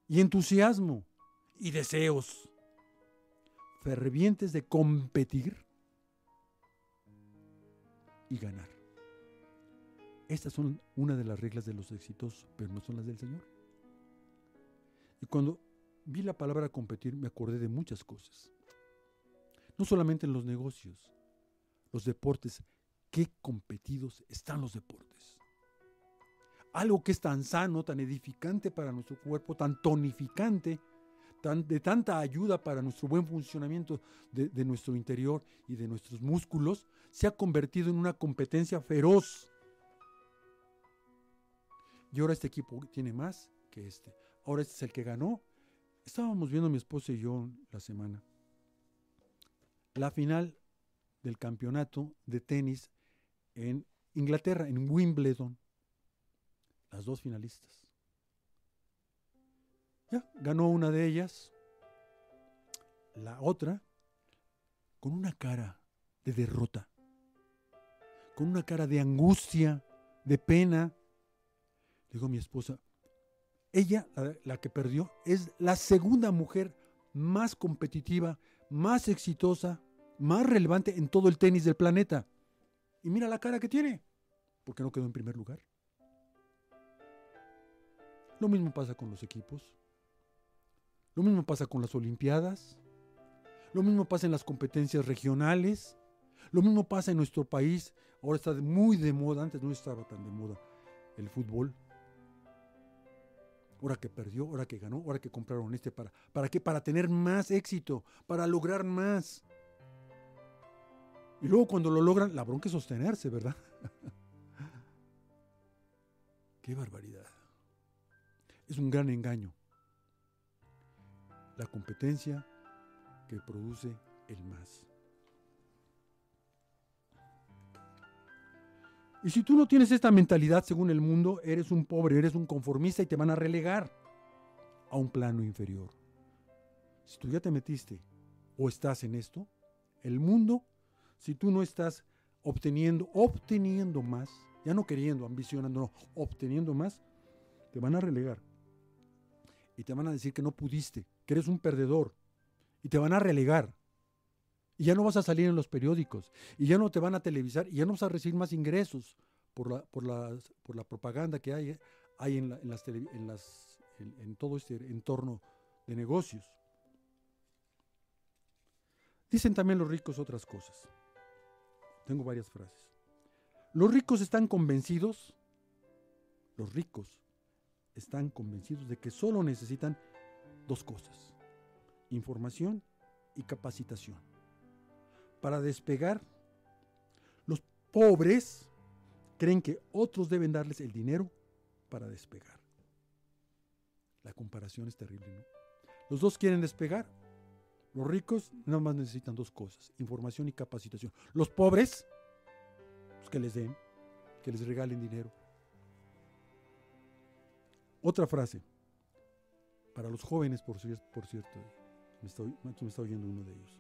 y entusiasmo y deseos fervientes de competir y ganar. Estas son una de las reglas de los exitosos, pero no son las del Señor. Y cuando vi la palabra competir me acordé de muchas cosas. No solamente en los negocios, los deportes, qué competidos están los deportes. Algo que es tan sano, tan edificante para nuestro cuerpo, tan tonificante, tan, de tanta ayuda para nuestro buen funcionamiento de, de nuestro interior y de nuestros músculos, se ha convertido en una competencia feroz y ahora este equipo tiene más que este. Ahora este es el que ganó. Estábamos viendo mi esposa y yo la semana. La final del campeonato de tenis en Inglaterra, en Wimbledon. Las dos finalistas. Ya, ganó una de ellas. La otra, con una cara de derrota. Con una cara de angustia, de pena dijo mi esposa, ella, la, que perdió, es la segunda mujer más competitiva, más exitosa, más relevante en todo el tenis del planeta. Y mira la cara que tiene, porque no quedó en primer lugar. Lo mismo pasa con los equipos. Lo mismo pasa con las Olimpiadas. Lo mismo pasa en las competencias regionales. Lo mismo pasa en nuestro país. Ahora está muy de moda, antes no estaba tan de moda el fútbol ahora que perdió, ahora que ganó, ahora que compraron este, ¿para, ¿para qué? Para tener más éxito, para lograr más. Y luego cuando lo logran, la bronca es sostenerse, ¿verdad? qué barbaridad. Es un gran engaño. La competencia que produce el más. Y si tú no tienes esta mentalidad según el mundo, eres un pobre, eres un conformista y te van a relegar a un plano inferior. Si tú ya te metiste o estás en esto, el mundo, si tú no estás obteniendo, obteniendo más, ya no queriendo, ambicionando, obteniendo más, te van a relegar. Y te van a decir que no pudiste, que eres un perdedor. Y te van a relegar. Y ya no vas a salir en los periódicos, y ya no te van a televisar, y ya no vas a recibir más ingresos por la, por por la propaganda que hay, hay en, las, en, las, en todo este entorno de negocios. Dicen también los ricos otras cosas. Tengo varias frases. Los ricos están convencidos, los ricos están convencidos de que solo necesitan dos cosas, información y capacitación. Para despegar, los pobres creen que otros deben darles el dinero para despegar. La comparación es terrible, ¿no? Los dos quieren despegar. Los ricos nada más necesitan dos cosas, información y capacitación. Los pobres, pues que les den, que les regalen dinero. Otra frase, para los jóvenes, por, cierto, me, me está oyendo uno de ellos.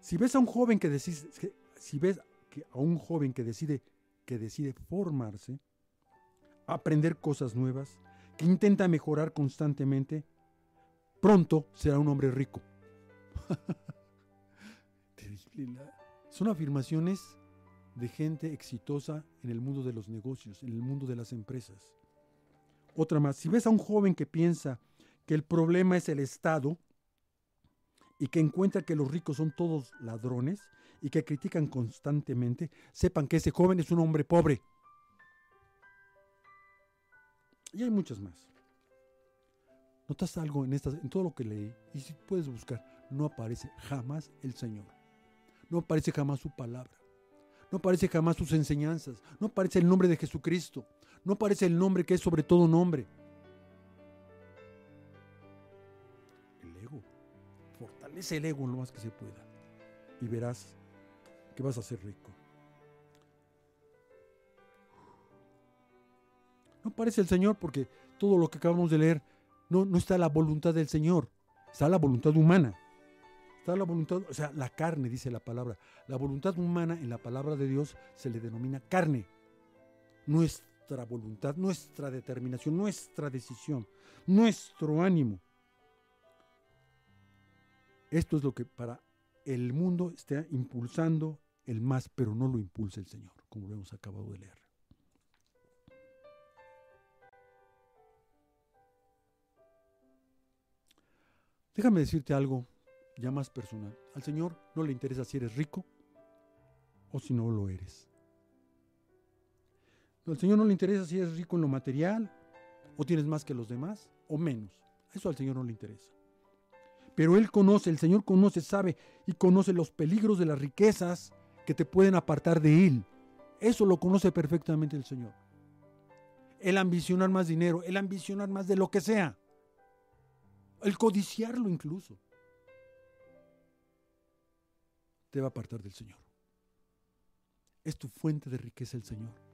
Si ves a un joven que decide, si ves a un joven que decide, que decide formarse, aprender cosas nuevas, que intenta mejorar constantemente, pronto será un hombre rico. Son afirmaciones de gente exitosa en el mundo de los negocios, en el mundo de las empresas. Otra más, si ves a un joven que piensa que el problema es el Estado y que encuentra que los ricos son todos ladrones y que critican constantemente, sepan que ese joven es un hombre pobre. Y hay muchas más. ¿Notas algo en, estas, en todo lo que leí? Y si puedes buscar, no aparece jamás el Señor. No aparece jamás su palabra. No aparece jamás sus enseñanzas. No aparece el nombre de Jesucristo. No aparece el nombre que es sobre todo nombre. El ego. Fortalece el ego lo más que se pueda. Y verás que vas a ser rico. No aparece el Señor porque todo lo que acabamos de leer no, no está la voluntad del Señor, está la voluntad humana. Está la voluntad, o sea, la carne, dice la palabra. La voluntad humana en la palabra de Dios se le denomina carne. Nuestra voluntad, nuestra determinación, nuestra decisión, nuestro ánimo. Esto es lo que para el mundo está impulsando el más, pero no lo impulsa el Señor, como lo hemos acabado de leer. Déjame decirte algo ya más personal. Al Señor no le interesa si eres rico o si no lo eres. Al Señor no le interesa si eres rico en lo material o tienes más que los demás o menos. Eso al Señor no le interesa. Pero Él conoce, el Señor conoce, sabe y conoce los peligros de las riquezas que te pueden apartar de Él. Eso lo conoce perfectamente el Señor. El ambicionar más dinero, el ambicionar más de lo que sea el codiciarlo incluso, te va a apartar del Señor. Es tu fuente de riqueza el Señor.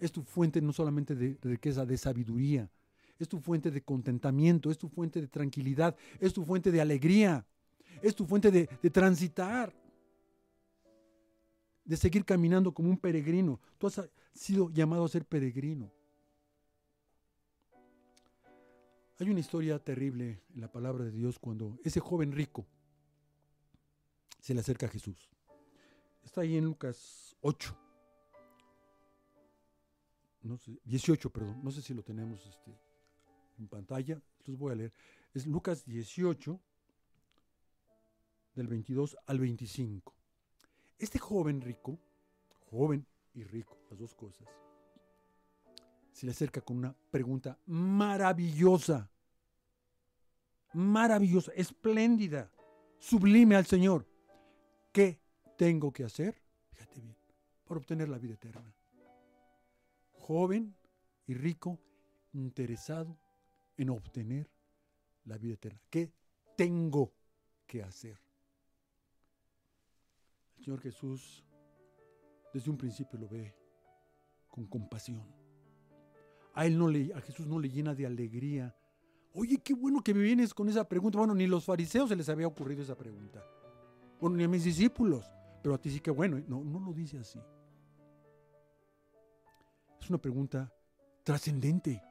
Es tu fuente no solamente de riqueza, de sabiduría. Es tu fuente de contentamiento, es tu fuente de tranquilidad, es tu fuente de alegría, es tu fuente de, de transitar, de seguir caminando como un peregrino. Tú has sido llamado a ser peregrino. Hay una historia terrible en la palabra de Dios cuando ese joven rico se le acerca a Jesús. Está ahí en Lucas 8. No sé, 18, perdón. No sé si lo tenemos este, en pantalla. Entonces voy a leer. Es Lucas 18, del 22 al 25. Este joven rico, joven y rico, las dos cosas, se le acerca con una pregunta maravillosa, maravillosa, espléndida, sublime al Señor. ¿Qué tengo que hacer? Fíjate bien, para obtener la vida eterna. Joven y rico, interesado en obtener la vida eterna. ¿Qué tengo que hacer? El Señor Jesús desde un principio lo ve con compasión a, él no le, a Jesús no le llena de alegría. Oye, qué bueno que me vienes con esa pregunta. Bueno, ni los fariseos se les había ocurrido esa pregunta. Bueno, ni a mis discípulos. Pero a ti sí que bueno. ¿eh? No, no lo dice así. Es una pregunta trascendente.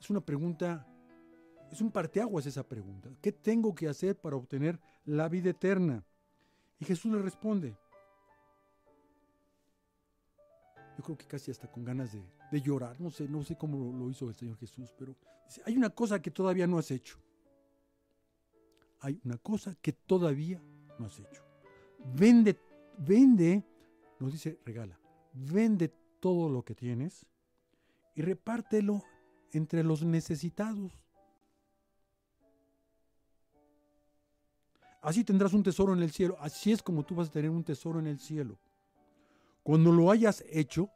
Es una pregunta, es un parteaguas esa pregunta. ¿Qué tengo que hacer para obtener la vida eterna? Y Jesús le responde. Yo creo que casi hasta con ganas de, de llorar. No sé, no sé cómo lo hizo el Señor Jesús, pero dice, hay una cosa que todavía no has hecho. Hay una cosa que todavía no has hecho. Vende, vende, nos dice regala, vende todo lo que tienes y repártelo entre los necesitados. Así tendrás un tesoro en el cielo. Así es como tú vas a tener un tesoro en el cielo. Cuando lo hayas hecho,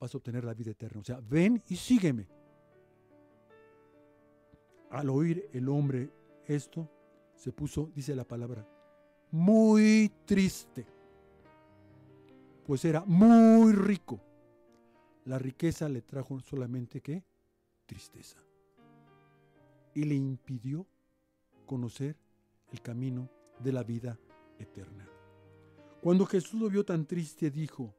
vas a obtener la vida eterna. O sea, ven y sígueme. Al oír el hombre esto, se puso, dice la palabra, muy triste, pues era muy rico. La riqueza le trajo solamente qué? Tristeza. Y le impidió conocer el camino de la vida eterna. Cuando Jesús lo vio tan triste, dijo,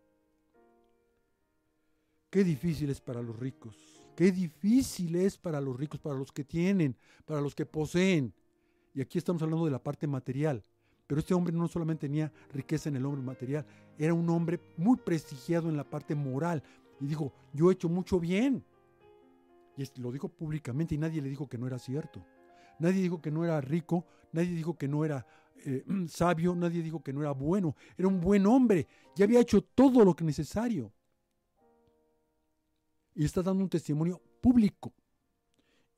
qué difícil es para los ricos, qué difícil es para los ricos, para los que tienen, para los que poseen. Y aquí estamos hablando de la parte material. Pero este hombre no solamente tenía riqueza en el hombre material, era un hombre muy prestigiado en la parte moral. Y dijo, yo he hecho mucho bien. Y lo dijo públicamente y nadie le dijo que no era cierto. Nadie dijo que no era rico, nadie dijo que no era eh, sabio, nadie dijo que no era bueno. Era un buen hombre y había hecho todo lo que necesario. Y está dando un testimonio público.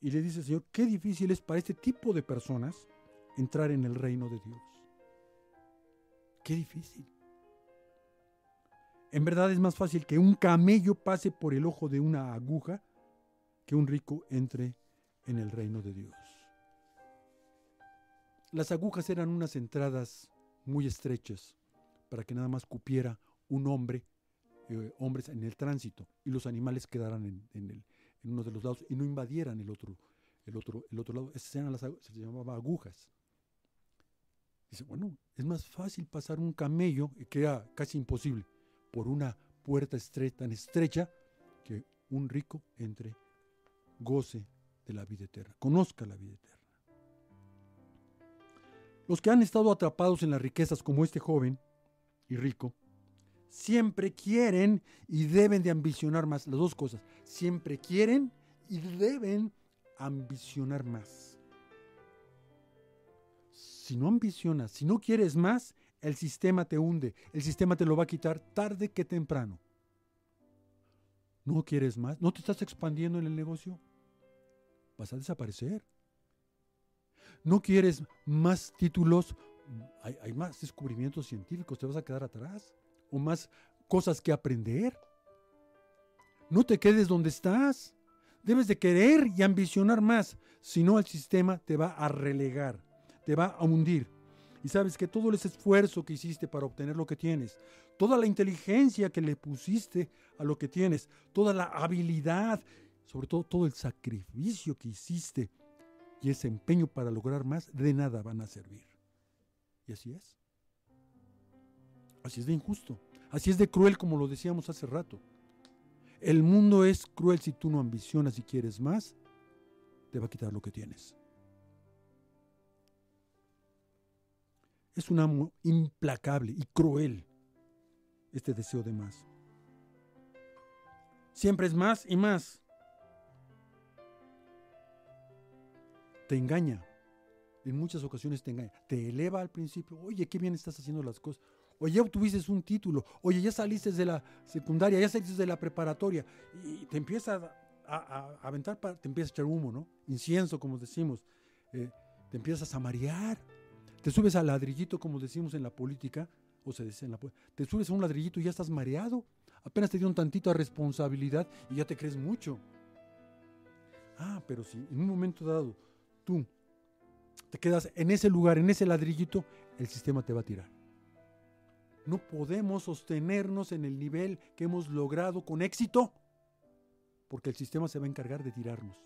Y le dice, Señor, qué difícil es para este tipo de personas entrar en el reino de Dios. Qué difícil. En verdad es más fácil que un camello pase por el ojo de una aguja que un rico entre en el reino de Dios. Las agujas eran unas entradas muy estrechas para que nada más cupiera un hombre, eh, hombres en el tránsito, y los animales quedaran en, uno de los lados y no invadieran el otro, el otro, el otro lado. Esas eran las, se llamaba agujas. Dice, bueno, es más fácil pasar un camello, que era casi imposible, por una puerta tan estrecha que un rico entre, goce de la vida eterna, conozca la vida eterna. Los que han estado atrapados en las riquezas como este joven y rico, siempre quieren y deben de ambicionar más. Las dos cosas. Siempre quieren y deben ambicionar más. Si no ambicionas, si no quieres más, el sistema te hunde. El sistema te lo va a quitar tarde que temprano. ¿No quieres más? ¿No te estás expandiendo en el negocio? Vas a desaparecer no quieres más títulos, hay, más descubrimientos científicos, te vas a quedar atrás, o más cosas que aprender. No te quedes donde estás. Debes de querer y ambicionar más, si no el sistema te va a relegar, te va a hundir. Y sabes que todo ese esfuerzo que hiciste para obtener lo que tienes, toda la inteligencia que le pusiste a lo que tienes, toda la habilidad, sobre todo todo el sacrificio que hiciste y ese empeño para lograr más, de nada van a servir. Y así es. Así es de injusto. Así es de cruel como lo decíamos hace rato. El mundo es cruel si tú no ambicionas y quieres más, te va a quitar lo que tienes. Es un amo implacable y cruel este deseo de más. Siempre es más y más. te engaña. En muchas ocasiones te engaña. Te eleva al principio. Oye, qué bien estás haciendo las cosas. Oye, ya obtuviste un título. Oye, ya saliste de la secundaria, ya saliste de la preparatoria. Y te empieza a, aventar, te empieza a echar humo, ¿no? Incienso, como decimos. Eh, te empiezas a marear. Te subes al ladrillito, como decimos en la política, o se dice en la Te subes a un ladrillito y ya estás mareado. Apenas te dieron tantito a responsabilidad y ya te crees mucho. Ah, pero si en un momento dado tú te quedas en ese lugar, en ese ladrillito, el sistema te va a tirar. No podemos sostenernos en el nivel que hemos logrado con éxito, porque el sistema se va a encargar de tirarnos.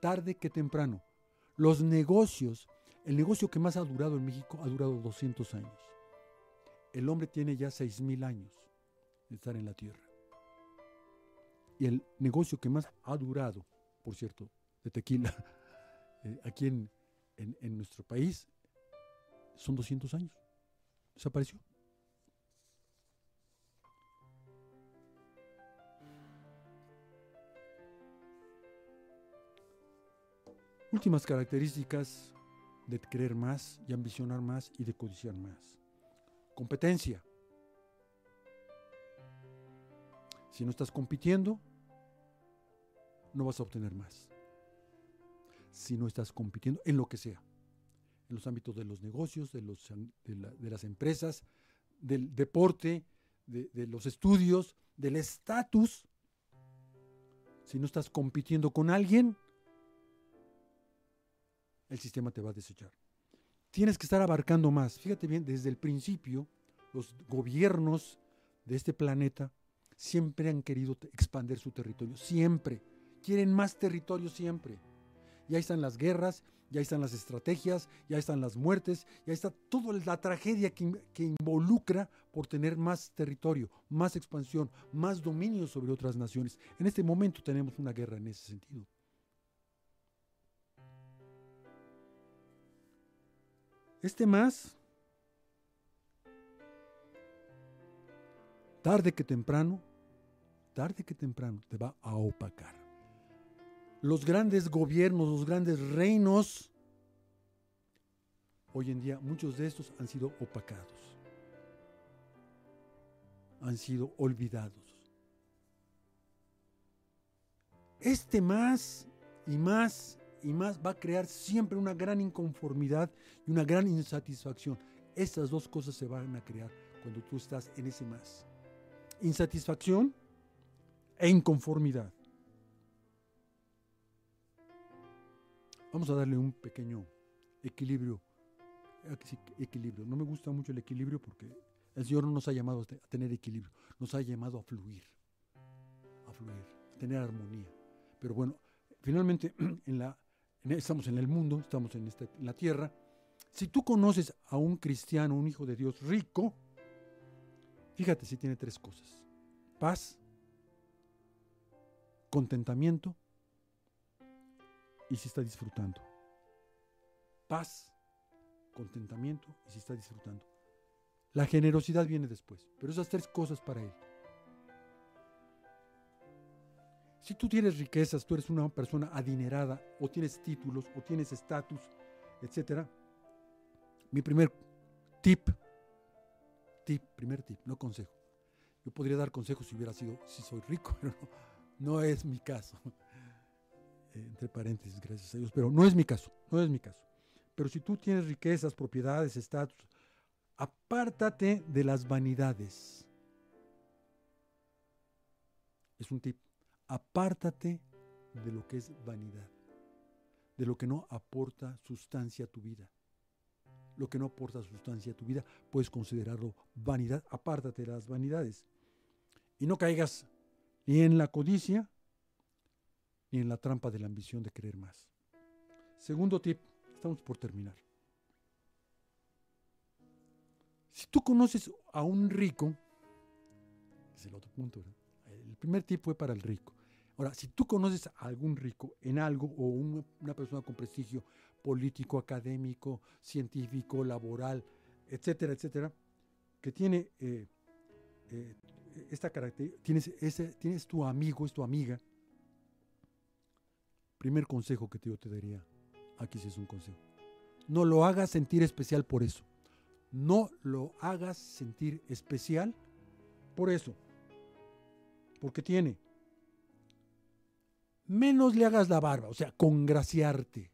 Tarde que temprano. Los negocios, el negocio que más ha durado en México ha durado 200 años. El hombre tiene ya 6.000 años de estar en la tierra. Y el negocio que más ha durado, por cierto, de tequila, eh, aquí en, en, nuestro país son 200 años. Desapareció. Últimas características de querer más y ambicionar más y de codiciar más. Competencia. Si no estás compitiendo, no vas a obtener más. Si no estás compitiendo en lo que sea, en los ámbitos de los negocios, de, los, de, las empresas, del deporte, de, de los estudios, del estatus, si no estás compitiendo con alguien, el sistema te va a desechar. Tienes que estar abarcando más. Fíjate bien, desde el principio, los gobiernos de este planeta siempre han querido expandir su territorio, siempre. Quieren más territorio siempre. Y ahí están las guerras, ya están las estrategias, ya están las muertes, ya está toda la tragedia que, que, involucra por tener más territorio, más expansión, más dominio sobre otras naciones. En este momento tenemos una guerra en ese sentido. Este más, tarde que temprano, tarde que temprano te va a opacar. Los grandes gobiernos, los grandes reinos, hoy en día muchos de estos han sido opacados, han sido olvidados. Este más y más y más va a crear siempre una gran inconformidad y una gran insatisfacción. Estas dos cosas se van a crear cuando tú estás en ese más. Insatisfacción e inconformidad. Vamos a darle un pequeño equilibrio. Equilibrio. No me gusta mucho el equilibrio porque el Señor no nos ha llamado a tener equilibrio, nos ha llamado a fluir, a fluir, a tener armonía. Pero bueno, finalmente en la estamos en el mundo, estamos en, este, la tierra. Si tú conoces a un cristiano, un hijo de Dios rico, fíjate si tiene tres cosas. Paz, contentamiento y si está disfrutando. Paz, contentamiento y si está disfrutando. La generosidad viene después, pero esas tres cosas para él. Si tú tienes riquezas, tú eres una persona adinerada, o tienes títulos, o tienes estatus, etc. Mi primer tip, tip, primer tip, no consejo. Yo podría dar consejos si hubiera sido, si soy rico, pero no, es mi caso. Entre paréntesis, gracias a Dios, pero no es mi caso, no es mi caso. Pero si tú tienes riquezas, propiedades, estatus, apártate de las vanidades. Es un tip apártate de lo que es vanidad, de lo que no aporta sustancia a tu vida. Lo que no aporta sustancia a tu vida puedes considerarlo vanidad, apártate de las vanidades. Y no caigas ni en la codicia ni en la trampa de la ambición de querer más. Segundo tip, estamos por terminar. Si tú conoces a un rico, es el otro punto, el primer tip fue para el rico. Ahora, si tú conoces a algún rico en algo o una persona con prestigio político, académico, científico, laboral, etcétera, etcétera, que tiene eh, eh, esta característica, tienes, tienes tu amigo, es tu amiga, primer consejo que yo te daría, aquí sí es un consejo, no lo hagas sentir especial por eso. No lo hagas sentir especial por eso. Porque tiene menos le hagas la barba, o sea, congraciarte.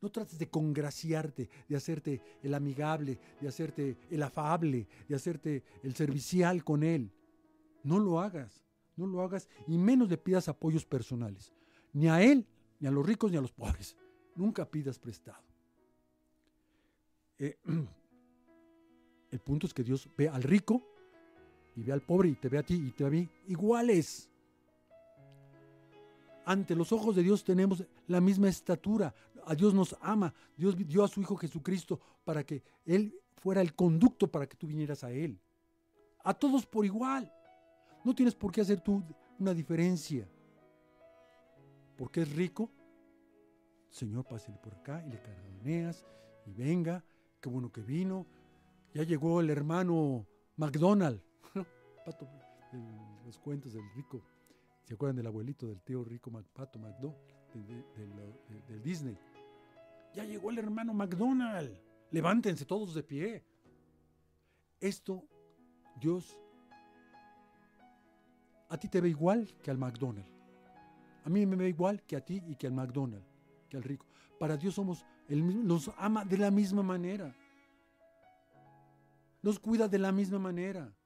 No trates de congraciarte, de hacerte el amigable, de hacerte el afable, de hacerte el servicial con él. No lo hagas, no lo hagas y menos le pidas apoyos personales. Ni a él, ni a los ricos, ni a los pobres. Nunca pidas prestado. Eh, el punto es que Dios ve al rico y ve al pobre y te ve a ti y te ve a mí iguales ante los ojos de Dios tenemos la misma estatura. A Dios nos ama. Dios dio a su Hijo Jesucristo para que Él fuera el conducto para que tú vinieras a Él. A todos por igual. No tienes por qué hacer tú una diferencia. Porque es rico. Señor, pásale por acá y le cargoneas y venga. Qué bueno que vino. Ya llegó el hermano McDonald. los cuentos del rico ¿Se acuerdan del abuelito del tío rico Pato McDo del Disney? Ya llegó el hermano McDonald. Levántense todos de pie. Esto Dios a ti te ve igual que al McDonald's. A mí me ve igual que a ti y que al McDonald's, que al rico. Para Dios somos el mismo, nos ama de la misma manera. Nos cuida de la misma manera.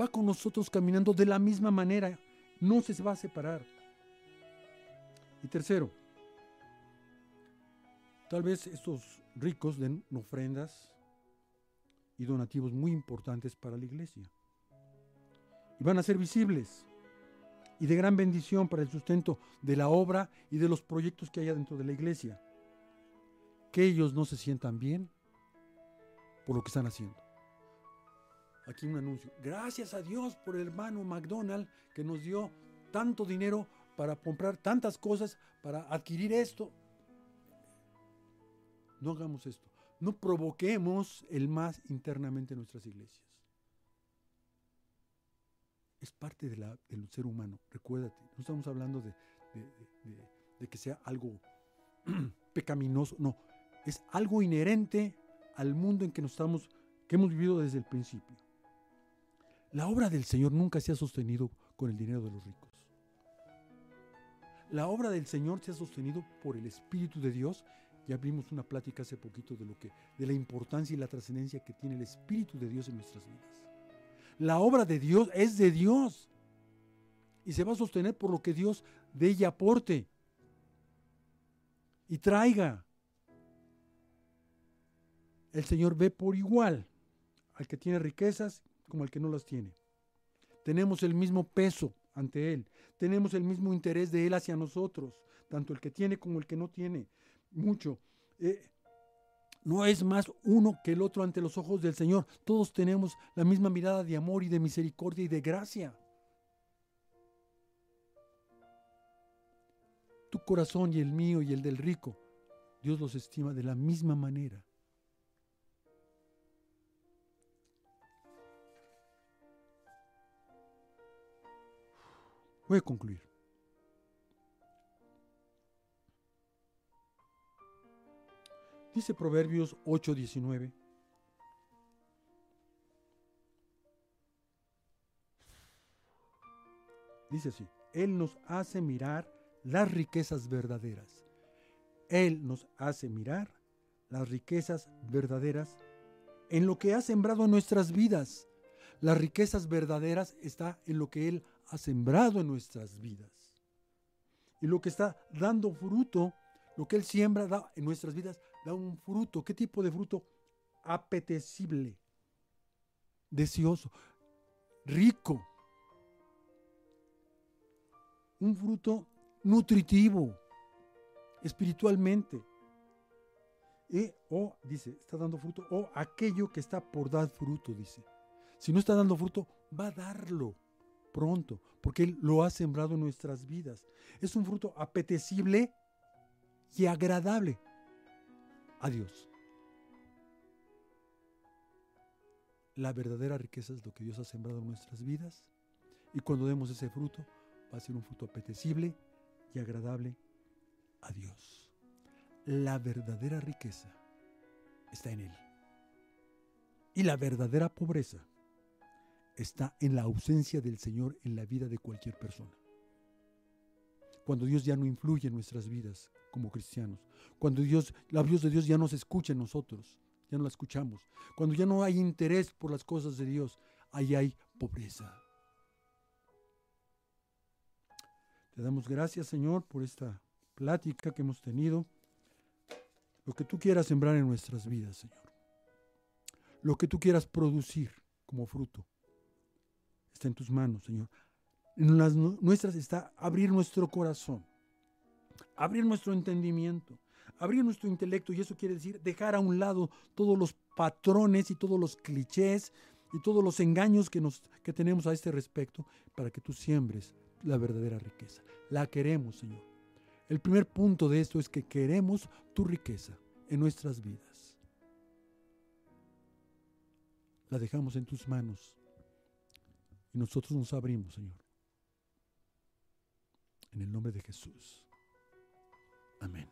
Va con nosotros caminando de la misma manera. No se va a separar. Y tercero, tal vez estos ricos den ofrendas y donativos muy importantes para la iglesia. Y van a ser visibles y de gran bendición para el sustento de la obra y de los proyectos que haya dentro de la iglesia. Que ellos no se sientan bien por lo que están haciendo. Aquí un anuncio. Gracias a Dios por el hermano McDonald que nos dio tanto dinero para comprar tantas cosas, para adquirir esto. No hagamos esto. No provoquemos el más internamente en nuestras iglesias. Es parte del ser humano. Recuérdate, no estamos hablando de, de que sea algo pecaminoso. No, es algo inherente al mundo en que nos estamos, que hemos vivido desde el principio. La obra del Señor nunca se ha sostenido con el dinero de los ricos. La obra del Señor se ha sostenido por el Espíritu de Dios. Ya vimos una plática hace poquito de lo que, de la importancia y la trascendencia que tiene el Espíritu de Dios en nuestras vidas. La obra de Dios es de Dios y se va a sostener por lo que Dios de ella aporte y traiga. El Señor ve por igual al que tiene riquezas como al que no las tiene. Tenemos el mismo peso ante Él. Tenemos el mismo interés de Él hacia nosotros, tanto el que tiene como el que no tiene. Mucho. Eh, no es más uno que el otro ante los ojos del Señor. Todos tenemos la misma mirada de amor y de misericordia y de gracia. Tu corazón y el mío y el del rico, Dios los estima de la misma manera. Voy a concluir. Dice Proverbios 8:19. Dice así, Él nos hace mirar las riquezas verdaderas. Él nos hace mirar las riquezas verdaderas en lo que ha sembrado nuestras vidas. Las riquezas verdaderas está en lo que Él ha sembrado en nuestras vidas. Y lo que está dando fruto, lo que Él siembra da en nuestras vidas, da un fruto. ¿Qué tipo de fruto? Apetecible, deseoso, rico. Un fruto nutritivo, espiritualmente. Y, o, dice, está dando fruto, o aquello que está por dar fruto, dice. Si no está dando fruto, va a darlo pronto, porque Él lo ha sembrado en nuestras vidas. Es un fruto apetecible y agradable a Dios. La verdadera riqueza es lo que Dios ha sembrado en nuestras vidas y cuando demos ese fruto va a ser un fruto apetecible y agradable a Dios. La verdadera riqueza está en Él. Y la verdadera pobreza está en la ausencia del Señor en la vida de cualquier persona. Cuando Dios ya no influye en nuestras vidas como cristianos, cuando la voz de Dios ya no se escucha en nosotros, ya no la escuchamos, cuando ya no hay interés por las cosas de Dios, ahí hay pobreza. Te damos gracias, Señor, por esta plática que hemos tenido. Lo que tú quieras sembrar en nuestras vidas, Señor. Lo que tú quieras producir como fruto está en tus manos, Señor. En las nuestras está abrir nuestro corazón, abrir nuestro entendimiento, abrir nuestro intelecto, y eso quiere decir dejar a un lado todos los patrones y todos los clichés y todos los engaños que, nos, que tenemos a este respecto para que tú siembres la verdadera riqueza. La queremos, Señor. El primer punto de esto es que queremos tu riqueza en nuestras vidas. La dejamos en tus manos y nosotros nos abrimos, Señor. En el nombre de Jesús. Amén.